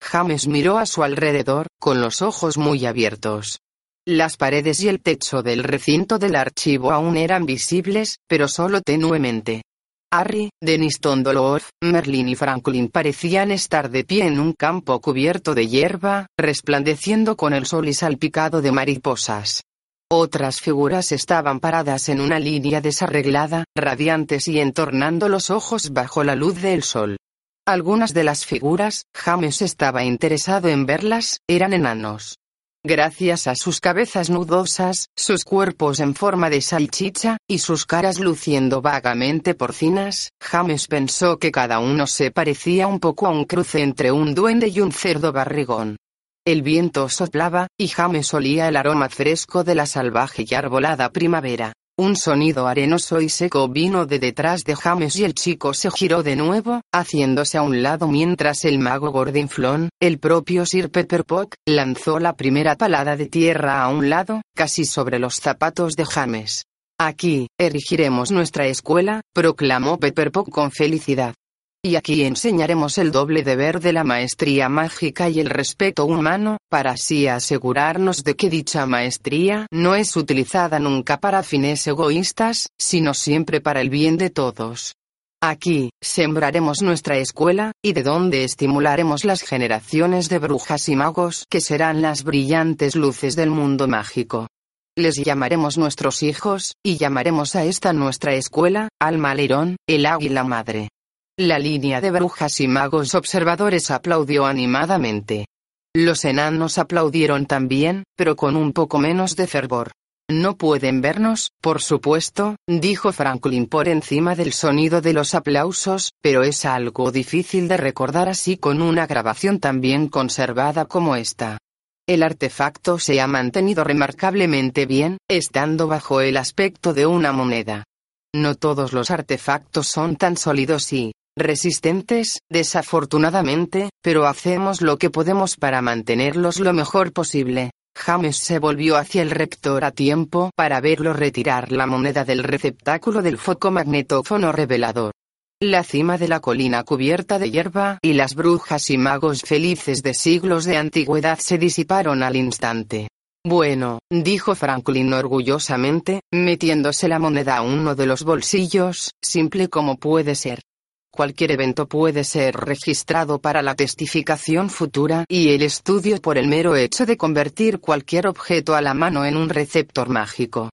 James miró a su alrededor, con los ojos muy abiertos. Las paredes y el techo del recinto del archivo aún eran visibles, pero solo tenuemente. Harry, Dennis Tondolov, Merlin y Franklin parecían estar de pie en un campo cubierto de hierba, resplandeciendo con el sol y salpicado de mariposas. Otras figuras estaban paradas en una línea desarreglada, radiantes y entornando los ojos bajo la luz del sol. Algunas de las figuras, James estaba interesado en verlas, eran enanos. Gracias a sus cabezas nudosas, sus cuerpos en forma de salchicha, y sus caras luciendo vagamente porcinas, James pensó que cada uno se parecía un poco a un cruce entre un duende y un cerdo barrigón. El viento soplaba, y James olía el aroma fresco de la salvaje y arbolada primavera. Un sonido arenoso y seco vino de detrás de James y el chico se giró de nuevo, haciéndose a un lado mientras el mago Gordinflón, el propio Sir Pepperpot, lanzó la primera palada de tierra a un lado, casi sobre los zapatos de James. Aquí, erigiremos nuestra escuela, proclamó Pepperpot con felicidad. Y aquí enseñaremos el doble deber de la maestría mágica y el respeto humano, para así asegurarnos de que dicha maestría no es utilizada nunca para fines egoístas, sino siempre para el bien de todos. Aquí, sembraremos nuestra escuela, y de donde estimularemos las generaciones de brujas y magos que serán las brillantes luces del mundo mágico. Les llamaremos nuestros hijos, y llamaremos a esta nuestra escuela, Alma Leirón, el águila madre. La línea de brujas y magos observadores aplaudió animadamente. Los enanos aplaudieron también, pero con un poco menos de fervor. No pueden vernos, por supuesto, dijo Franklin por encima del sonido de los aplausos, pero es algo difícil de recordar así con una grabación tan bien conservada como esta. El artefacto se ha mantenido remarcablemente bien, estando bajo el aspecto de una moneda. No todos los artefactos son tan sólidos y, resistentes, desafortunadamente, pero hacemos lo que podemos para mantenerlos lo mejor posible. James se volvió hacia el rector a tiempo para verlo retirar la moneda del receptáculo del foco magnetófono revelador. La cima de la colina cubierta de hierba y las brujas y magos felices de siglos de antigüedad se disiparon al instante. Bueno, dijo Franklin orgullosamente, metiéndose la moneda a uno de los bolsillos, simple como puede ser. Cualquier evento puede ser registrado para la testificación futura y el estudio por el mero hecho de convertir cualquier objeto a la mano en un receptor mágico.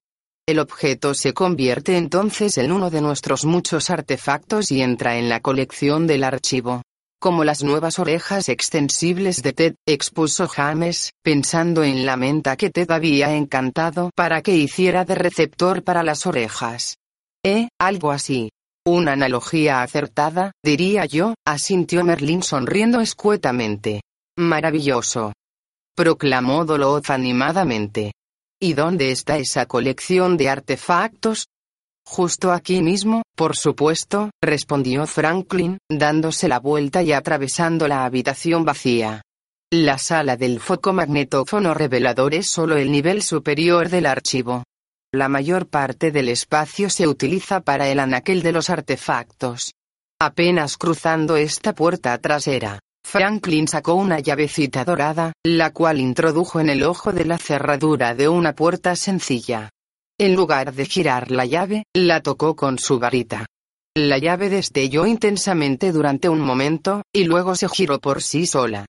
El objeto se convierte entonces en uno de nuestros muchos artefactos y entra en la colección del archivo. Como las nuevas orejas extensibles de Ted, expuso James, pensando en la menta que Ted había encantado para que hiciera de receptor para las orejas. Eh, algo así. Una analogía acertada, diría yo, asintió Merlín sonriendo escuetamente. Maravilloso. Proclamó Doloz animadamente. ¿Y dónde está esa colección de artefactos? Justo aquí mismo, por supuesto, respondió Franklin, dándose la vuelta y atravesando la habitación vacía. La sala del foco magnetófono revelador es solo el nivel superior del archivo. La mayor parte del espacio se utiliza para el anaquel de los artefactos. Apenas cruzando esta puerta trasera, Franklin sacó una llavecita dorada, la cual introdujo en el ojo de la cerradura de una puerta sencilla. En lugar de girar la llave, la tocó con su varita. La llave destelló intensamente durante un momento, y luego se giró por sí sola.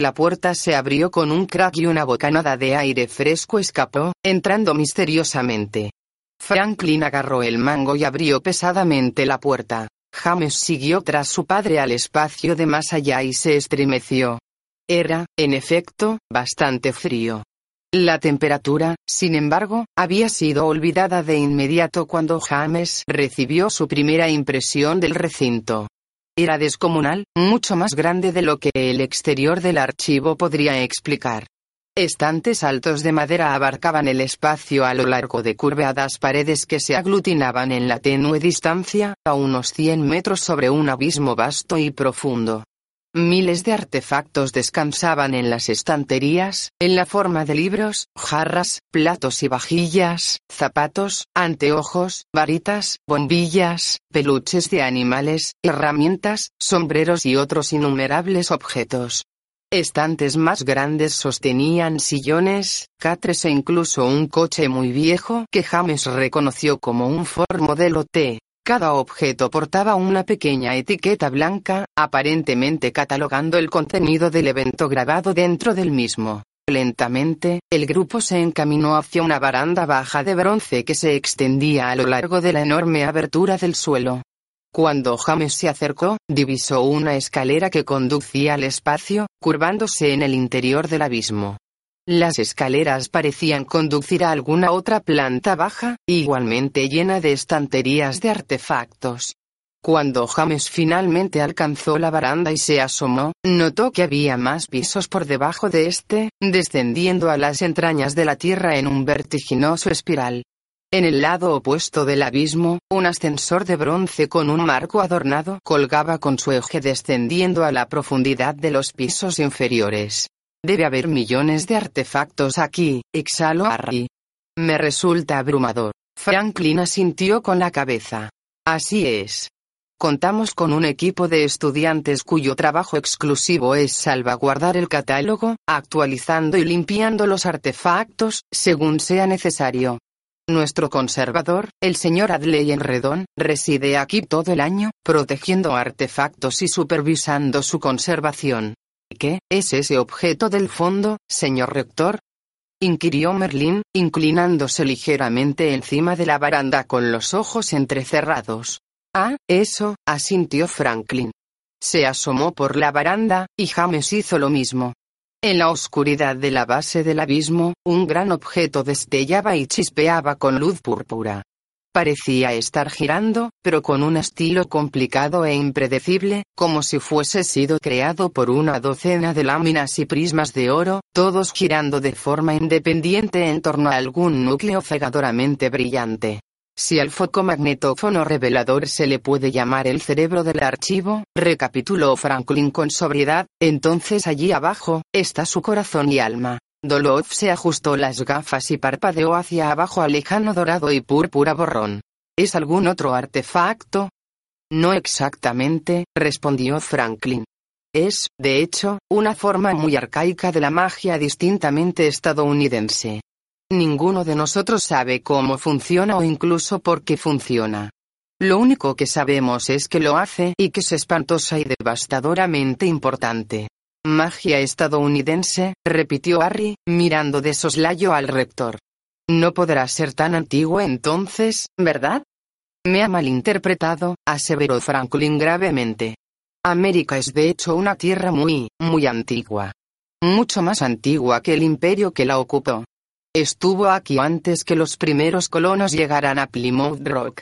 La puerta se abrió con un crack y una bocanada de aire fresco escapó, entrando misteriosamente. Franklin agarró el mango y abrió pesadamente la puerta. James siguió tras su padre al espacio de más allá y se estremeció. Era, en efecto, bastante frío. La temperatura, sin embargo, había sido olvidada de inmediato cuando James recibió su primera impresión del recinto. Era descomunal, mucho más grande de lo que el exterior del archivo podría explicar. Estantes altos de madera abarcaban el espacio a lo largo de curveadas paredes que se aglutinaban en la tenue distancia, a unos 100 metros sobre un abismo vasto y profundo. Miles de artefactos descansaban en las estanterías, en la forma de libros, jarras, platos y vajillas, zapatos, anteojos, varitas, bombillas, peluches de animales, herramientas, sombreros y otros innumerables objetos. Estantes más grandes sostenían sillones, catres e incluso un coche muy viejo que James reconoció como un Ford modelo T. Cada objeto portaba una pequeña etiqueta blanca, aparentemente catalogando el contenido del evento grabado dentro del mismo. Lentamente, el grupo se encaminó hacia una baranda baja de bronce que se extendía a lo largo de la enorme abertura del suelo. Cuando James se acercó, divisó una escalera que conducía al espacio, curvándose en el interior del abismo. Las escaleras parecían conducir a alguna otra planta baja, igualmente llena de estanterías de artefactos. Cuando James finalmente alcanzó la baranda y se asomó, notó que había más pisos por debajo de este, descendiendo a las entrañas de la tierra en un vertiginoso espiral. En el lado opuesto del abismo, un ascensor de bronce con un marco adornado colgaba con su eje descendiendo a la profundidad de los pisos inferiores. Debe haber millones de artefactos aquí, exhaló Harry. Me resulta abrumador. Franklin asintió con la cabeza. Así es. Contamos con un equipo de estudiantes cuyo trabajo exclusivo es salvaguardar el catálogo, actualizando y limpiando los artefactos, según sea necesario. Nuestro conservador, el señor Adley Enredón, reside aquí todo el año, protegiendo artefactos y supervisando su conservación. ¿Qué es ese objeto del fondo, señor rector? inquirió Merlín, inclinándose ligeramente encima de la baranda con los ojos entrecerrados. Ah, eso, asintió Franklin. Se asomó por la baranda, y James hizo lo mismo. En la oscuridad de la base del abismo, un gran objeto destellaba y chispeaba con luz púrpura. Parecía estar girando, pero con un estilo complicado e impredecible, como si fuese sido creado por una docena de láminas y prismas de oro, todos girando de forma independiente en torno a algún núcleo cegadoramente brillante. Si al foco magnetófono revelador se le puede llamar el cerebro del archivo, recapituló Franklin con sobriedad, entonces allí abajo, está su corazón y alma. Dolof se ajustó las gafas y parpadeó hacia abajo al lejano dorado y púrpura borrón. ¿Es algún otro artefacto? No exactamente, respondió Franklin. Es, de hecho, una forma muy arcaica de la magia distintamente estadounidense. Ninguno de nosotros sabe cómo funciona o incluso por qué funciona. Lo único que sabemos es que lo hace y que es espantosa y devastadoramente importante. Magia estadounidense, repitió Harry, mirando de soslayo al rector. No podrá ser tan antiguo entonces, ¿verdad? Me ha malinterpretado, aseveró Franklin gravemente. América es de hecho una tierra muy, muy antigua. Mucho más antigua que el imperio que la ocupó. Estuvo aquí antes que los primeros colonos llegaran a Plymouth Rock.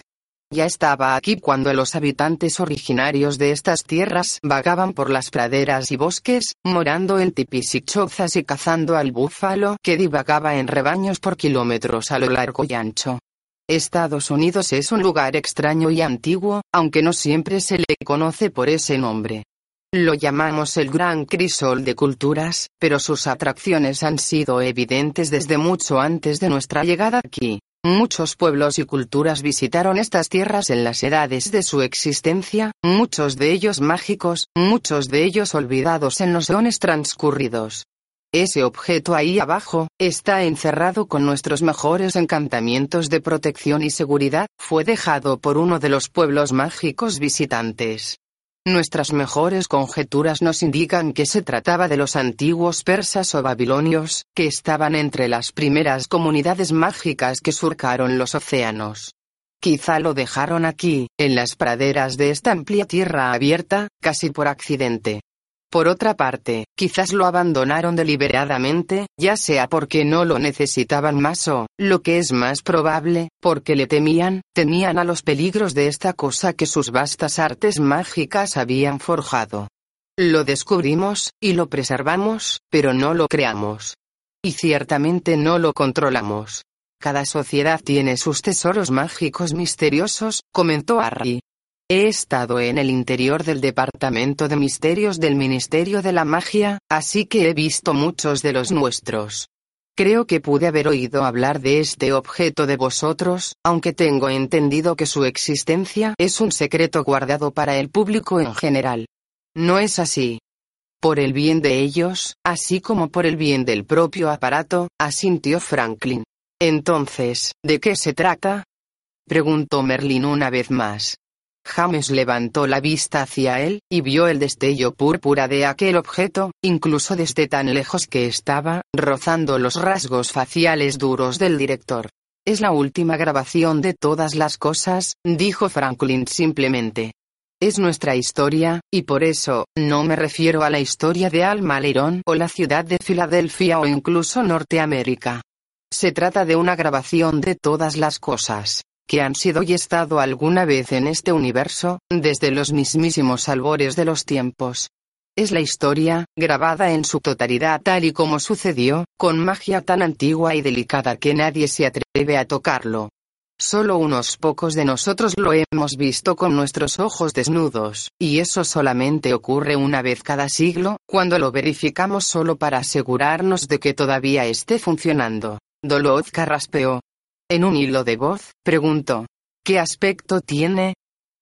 Ya estaba aquí cuando los habitantes originarios de estas tierras vagaban por las praderas y bosques, morando en tipis y chozas y cazando al búfalo que divagaba en rebaños por kilómetros a lo largo y ancho. Estados Unidos es un lugar extraño y antiguo, aunque no siempre se le conoce por ese nombre. Lo llamamos el gran crisol de culturas, pero sus atracciones han sido evidentes desde mucho antes de nuestra llegada aquí. Muchos pueblos y culturas visitaron estas tierras en las edades de su existencia, muchos de ellos mágicos, muchos de ellos olvidados en los eones transcurridos. Ese objeto ahí abajo, está encerrado con nuestros mejores encantamientos de protección y seguridad, fue dejado por uno de los pueblos mágicos visitantes. Nuestras mejores conjeturas nos indican que se trataba de los antiguos persas o babilonios, que estaban entre las primeras comunidades mágicas que surcaron los océanos. Quizá lo dejaron aquí, en las praderas de esta amplia tierra abierta, casi por accidente. Por otra parte, quizás lo abandonaron deliberadamente, ya sea porque no lo necesitaban más o, lo que es más probable, porque le temían, temían a los peligros de esta cosa que sus vastas artes mágicas habían forjado. Lo descubrimos, y lo preservamos, pero no lo creamos. y ciertamente no lo controlamos. Cada sociedad tiene sus tesoros mágicos misteriosos, comentó Harry. He estado en el interior del Departamento de Misterios del Ministerio de la Magia, así que he visto muchos de los nuestros. Creo que pude haber oído hablar de este objeto de vosotros, aunque tengo entendido que su existencia es un secreto guardado para el público en general. No es así. Por el bien de ellos, así como por el bien del propio aparato, asintió Franklin. Entonces, ¿de qué se trata? preguntó Merlin una vez más. James levantó la vista hacia él, y vio el destello púrpura de aquel objeto, incluso desde tan lejos que estaba, rozando los rasgos faciales duros del director. Es la última grabación de todas las cosas, dijo Franklin simplemente. Es nuestra historia, y por eso, no me refiero a la historia de Alma o la ciudad de Filadelfia o incluso Norteamérica. Se trata de una grabación de todas las cosas que han sido y estado alguna vez en este universo, desde los mismísimos albores de los tiempos. Es la historia, grabada en su totalidad tal y como sucedió, con magia tan antigua y delicada que nadie se atreve a tocarlo. Solo unos pocos de nosotros lo hemos visto con nuestros ojos desnudos, y eso solamente ocurre una vez cada siglo, cuando lo verificamos solo para asegurarnos de que todavía esté funcionando. Doloz carraspeó, en un hilo de voz, preguntó. ¿Qué aspecto tiene?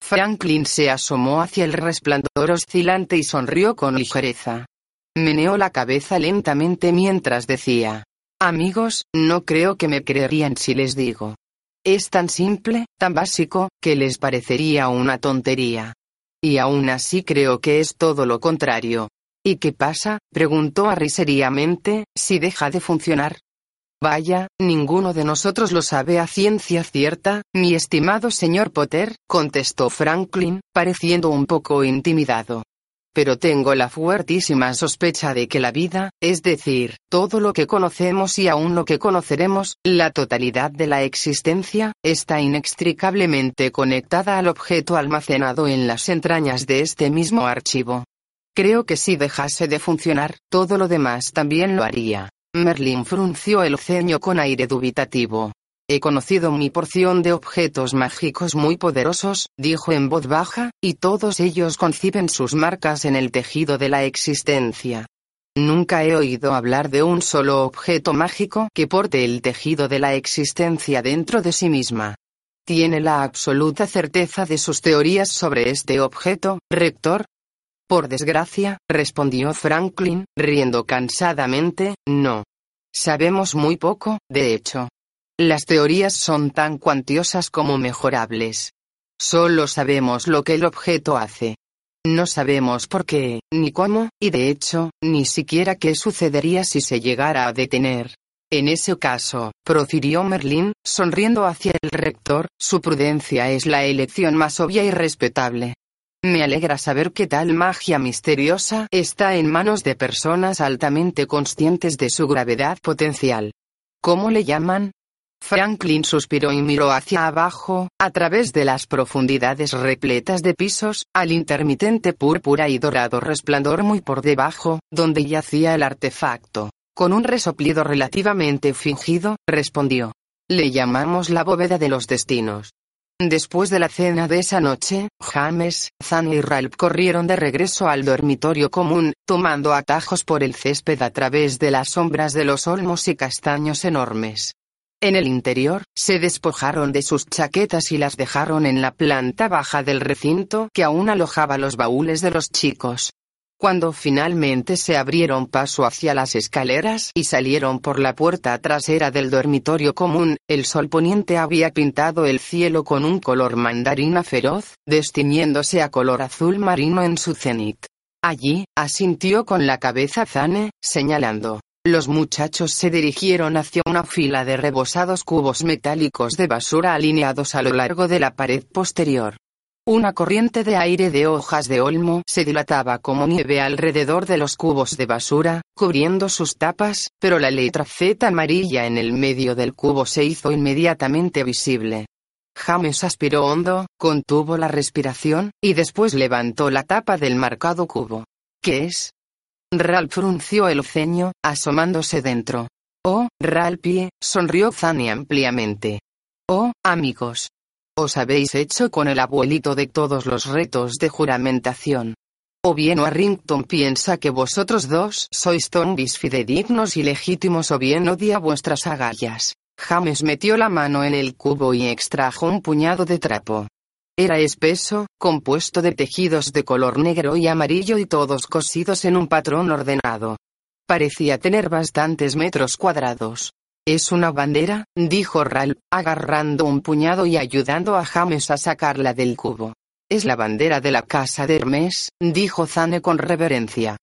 Franklin se asomó hacia el resplandor oscilante y sonrió con ligereza. Meneó la cabeza lentamente mientras decía. Amigos, no creo que me creerían si les digo. Es tan simple, tan básico, que les parecería una tontería. Y aún así creo que es todo lo contrario. ¿Y qué pasa? preguntó Harry seriamente, si deja de funcionar. Vaya, ninguno de nosotros lo sabe a ciencia cierta, mi estimado señor Potter, contestó Franklin, pareciendo un poco intimidado. Pero tengo la fuertísima sospecha de que la vida, es decir, todo lo que conocemos y aún lo que conoceremos, la totalidad de la existencia, está inextricablemente conectada al objeto almacenado en las entrañas de este mismo archivo. Creo que si dejase de funcionar, todo lo demás también lo haría. Merlin frunció el ceño con aire dubitativo. He conocido mi porción de objetos mágicos muy poderosos, dijo en voz baja, y todos ellos conciben sus marcas en el tejido de la existencia. Nunca he oído hablar de un solo objeto mágico que porte el tejido de la existencia dentro de sí misma. ¿Tiene la absoluta certeza de sus teorías sobre este objeto, rector? Por desgracia, respondió Franklin, riendo cansadamente, no. Sabemos muy poco, de hecho. Las teorías son tan cuantiosas como mejorables. Solo sabemos lo que el objeto hace. No sabemos por qué, ni cómo, y de hecho, ni siquiera qué sucedería si se llegara a detener. En ese caso, profirió Merlin, sonriendo hacia el rector, su prudencia es la elección más obvia y respetable. Me alegra saber que tal magia misteriosa está en manos de personas altamente conscientes de su gravedad potencial. ¿Cómo le llaman? Franklin suspiró y miró hacia abajo, a través de las profundidades repletas de pisos, al intermitente púrpura y dorado resplandor muy por debajo, donde yacía el artefacto. Con un resoplido relativamente fingido, respondió. Le llamamos la bóveda de los destinos. Después de la cena de esa noche, James, Zan y Ralph corrieron de regreso al dormitorio común, tomando atajos por el césped a través de las sombras de los olmos y castaños enormes. En el interior, se despojaron de sus chaquetas y las dejaron en la planta baja del recinto que aún alojaba los baúles de los chicos. Cuando finalmente se abrieron paso hacia las escaleras y salieron por la puerta trasera del dormitorio común, el sol poniente había pintado el cielo con un color mandarina feroz, destiñéndose a color azul marino en su cenit. Allí, asintió con la cabeza Zane, señalando. Los muchachos se dirigieron hacia una fila de rebosados cubos metálicos de basura alineados a lo largo de la pared posterior. Una corriente de aire de hojas de olmo se dilataba como nieve alrededor de los cubos de basura, cubriendo sus tapas, pero la letra Z amarilla en el medio del cubo se hizo inmediatamente visible. James aspiró hondo, contuvo la respiración, y después levantó la tapa del marcado cubo. ¿Qué es? Ralph frunció el ceño, asomándose dentro. Oh, Ralpie, sonrió Zane ampliamente. Oh, amigos. Os habéis hecho con el abuelito de todos los retos de juramentación. O bien Warrington piensa que vosotros dos sois zombies fidedignos y legítimos o bien odia vuestras agallas. James metió la mano en el cubo y extrajo un puñado de trapo. Era espeso, compuesto de tejidos de color negro y amarillo y todos cosidos en un patrón ordenado. Parecía tener bastantes metros cuadrados. Es una bandera, dijo Ral, agarrando un puñado y ayudando a James a sacarla del cubo. Es la bandera de la casa de Hermes, dijo Zane con reverencia.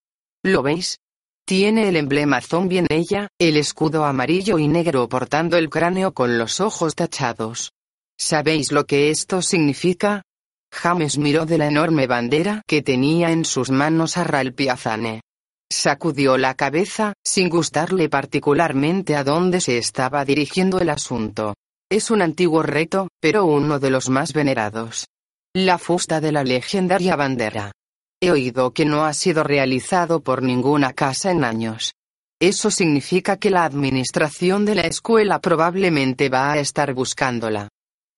¿Lo veis? Tiene el emblema zombie en ella, el escudo amarillo y negro portando el cráneo con los ojos tachados. ¿Sabéis lo que esto significa? James miró de la enorme bandera que tenía en sus manos a Ralpiazane. Sacudió la cabeza, sin gustarle particularmente a dónde se estaba dirigiendo el asunto. Es un antiguo reto, pero uno de los más venerados. La fusta de la legendaria bandera. He oído que no ha sido realizado por ninguna casa en años. Eso significa que la administración de la escuela probablemente va a estar buscándola.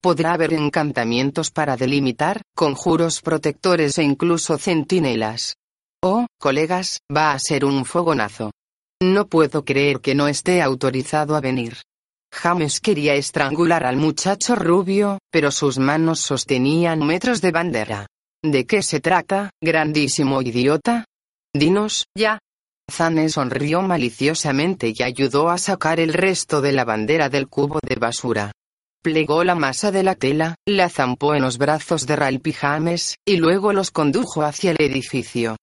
Podrá haber encantamientos para delimitar, conjuros protectores e incluso centinelas. Oh, colegas, va a ser un fogonazo. No puedo creer que no esté autorizado a venir. James quería estrangular al muchacho rubio, pero sus manos sostenían metros de bandera. ¿De qué se trata, grandísimo idiota? Dinos, ya. Zane sonrió maliciosamente y ayudó a sacar el resto de la bandera del cubo de basura. Plegó la masa de la tela, la zampó en los brazos de Ralph James, y luego los condujo hacia el edificio.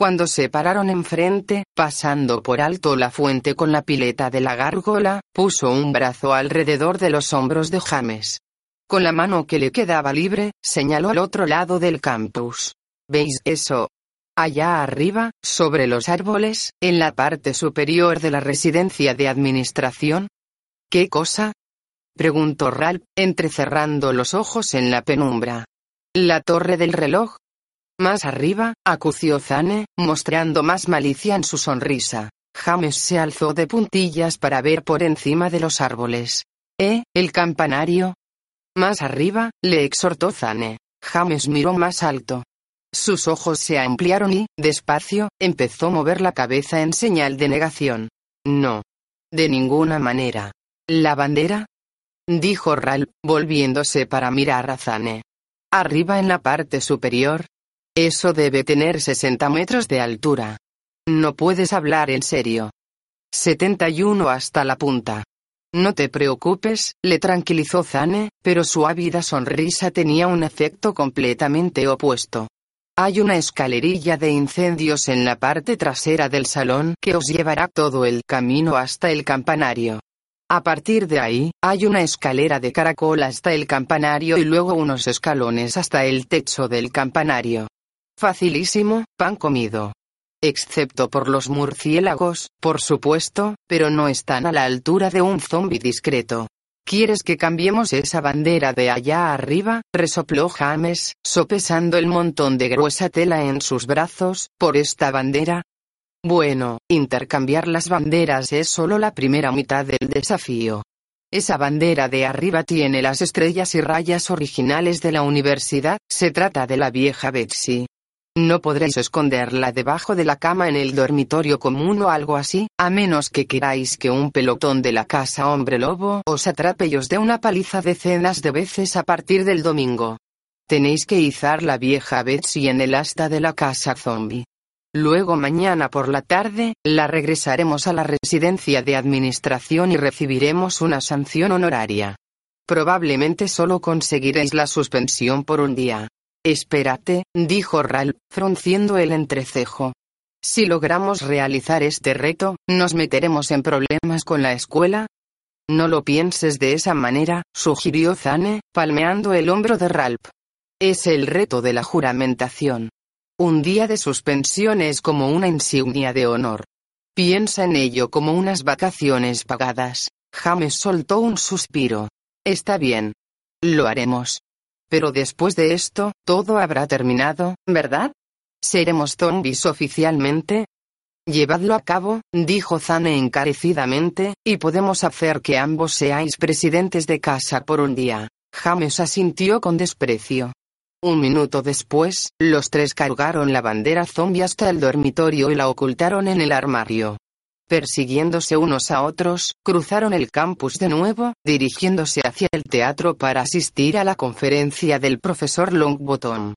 Cuando se pararon enfrente, pasando por alto la fuente con la pileta de la gárgola, puso un brazo alrededor de los hombros de James. Con la mano que le quedaba libre, señaló al otro lado del campus. ¿Veis eso? Allá arriba, sobre los árboles, en la parte superior de la residencia de administración. ¿Qué cosa? preguntó Ralph, entrecerrando los ojos en la penumbra. La torre del reloj. Más arriba, acució Zane, mostrando más malicia en su sonrisa. James se alzó de puntillas para ver por encima de los árboles. ¿Eh, el campanario? Más arriba, le exhortó Zane. James miró más alto. Sus ojos se ampliaron y, despacio, empezó a mover la cabeza en señal de negación. No. De ninguna manera. ¿La bandera? Dijo Ral, volviéndose para mirar a Zane. Arriba en la parte superior. Eso debe tener 60 metros de altura. No puedes hablar en serio. 71 hasta la punta. No te preocupes, le tranquilizó Zane, pero su ávida sonrisa tenía un efecto completamente opuesto. Hay una escalerilla de incendios en la parte trasera del salón que os llevará todo el camino hasta el campanario. A partir de ahí, hay una escalera de caracol hasta el campanario y luego unos escalones hasta el techo del campanario. Facilísimo, pan comido excepto por los murciélagos, por supuesto, pero no están a la altura de un zombi discreto. ¿Quieres que cambiemos esa bandera de allá arriba? resopló James, sopesando el montón de gruesa tela en sus brazos, por esta bandera. Bueno, intercambiar las banderas es solo la primera mitad del desafío. Esa bandera de arriba tiene las estrellas y rayas originales de la universidad, se trata de la vieja Betsy. No podréis esconderla debajo de la cama en el dormitorio común o algo así, a menos que queráis que un pelotón de la casa hombre lobo os atrape y os dé una paliza decenas de veces a partir del domingo. Tenéis que izar la vieja Betsy en el asta de la casa zombie. Luego mañana por la tarde, la regresaremos a la residencia de administración y recibiremos una sanción honoraria. Probablemente solo conseguiréis la suspensión por un día. Espérate, dijo Ral, frunciendo el entrecejo. Si logramos realizar este reto, ¿nos meteremos en problemas con la escuela? No lo pienses de esa manera, sugirió Zane, palmeando el hombro de Ralph. Es el reto de la juramentación. Un día de suspensión es como una insignia de honor. Piensa en ello como unas vacaciones pagadas. James soltó un suspiro. Está bien. Lo haremos. Pero después de esto, todo habrá terminado, ¿verdad? ¿Seremos zombies oficialmente? Llevadlo a cabo, dijo Zane encarecidamente, y podemos hacer que ambos seáis presidentes de casa por un día. James asintió con desprecio. Un minuto después, los tres cargaron la bandera zombie hasta el dormitorio y la ocultaron en el armario. Persiguiéndose unos a otros, cruzaron el campus de nuevo, dirigiéndose hacia el teatro para asistir a la conferencia del profesor Longbottom.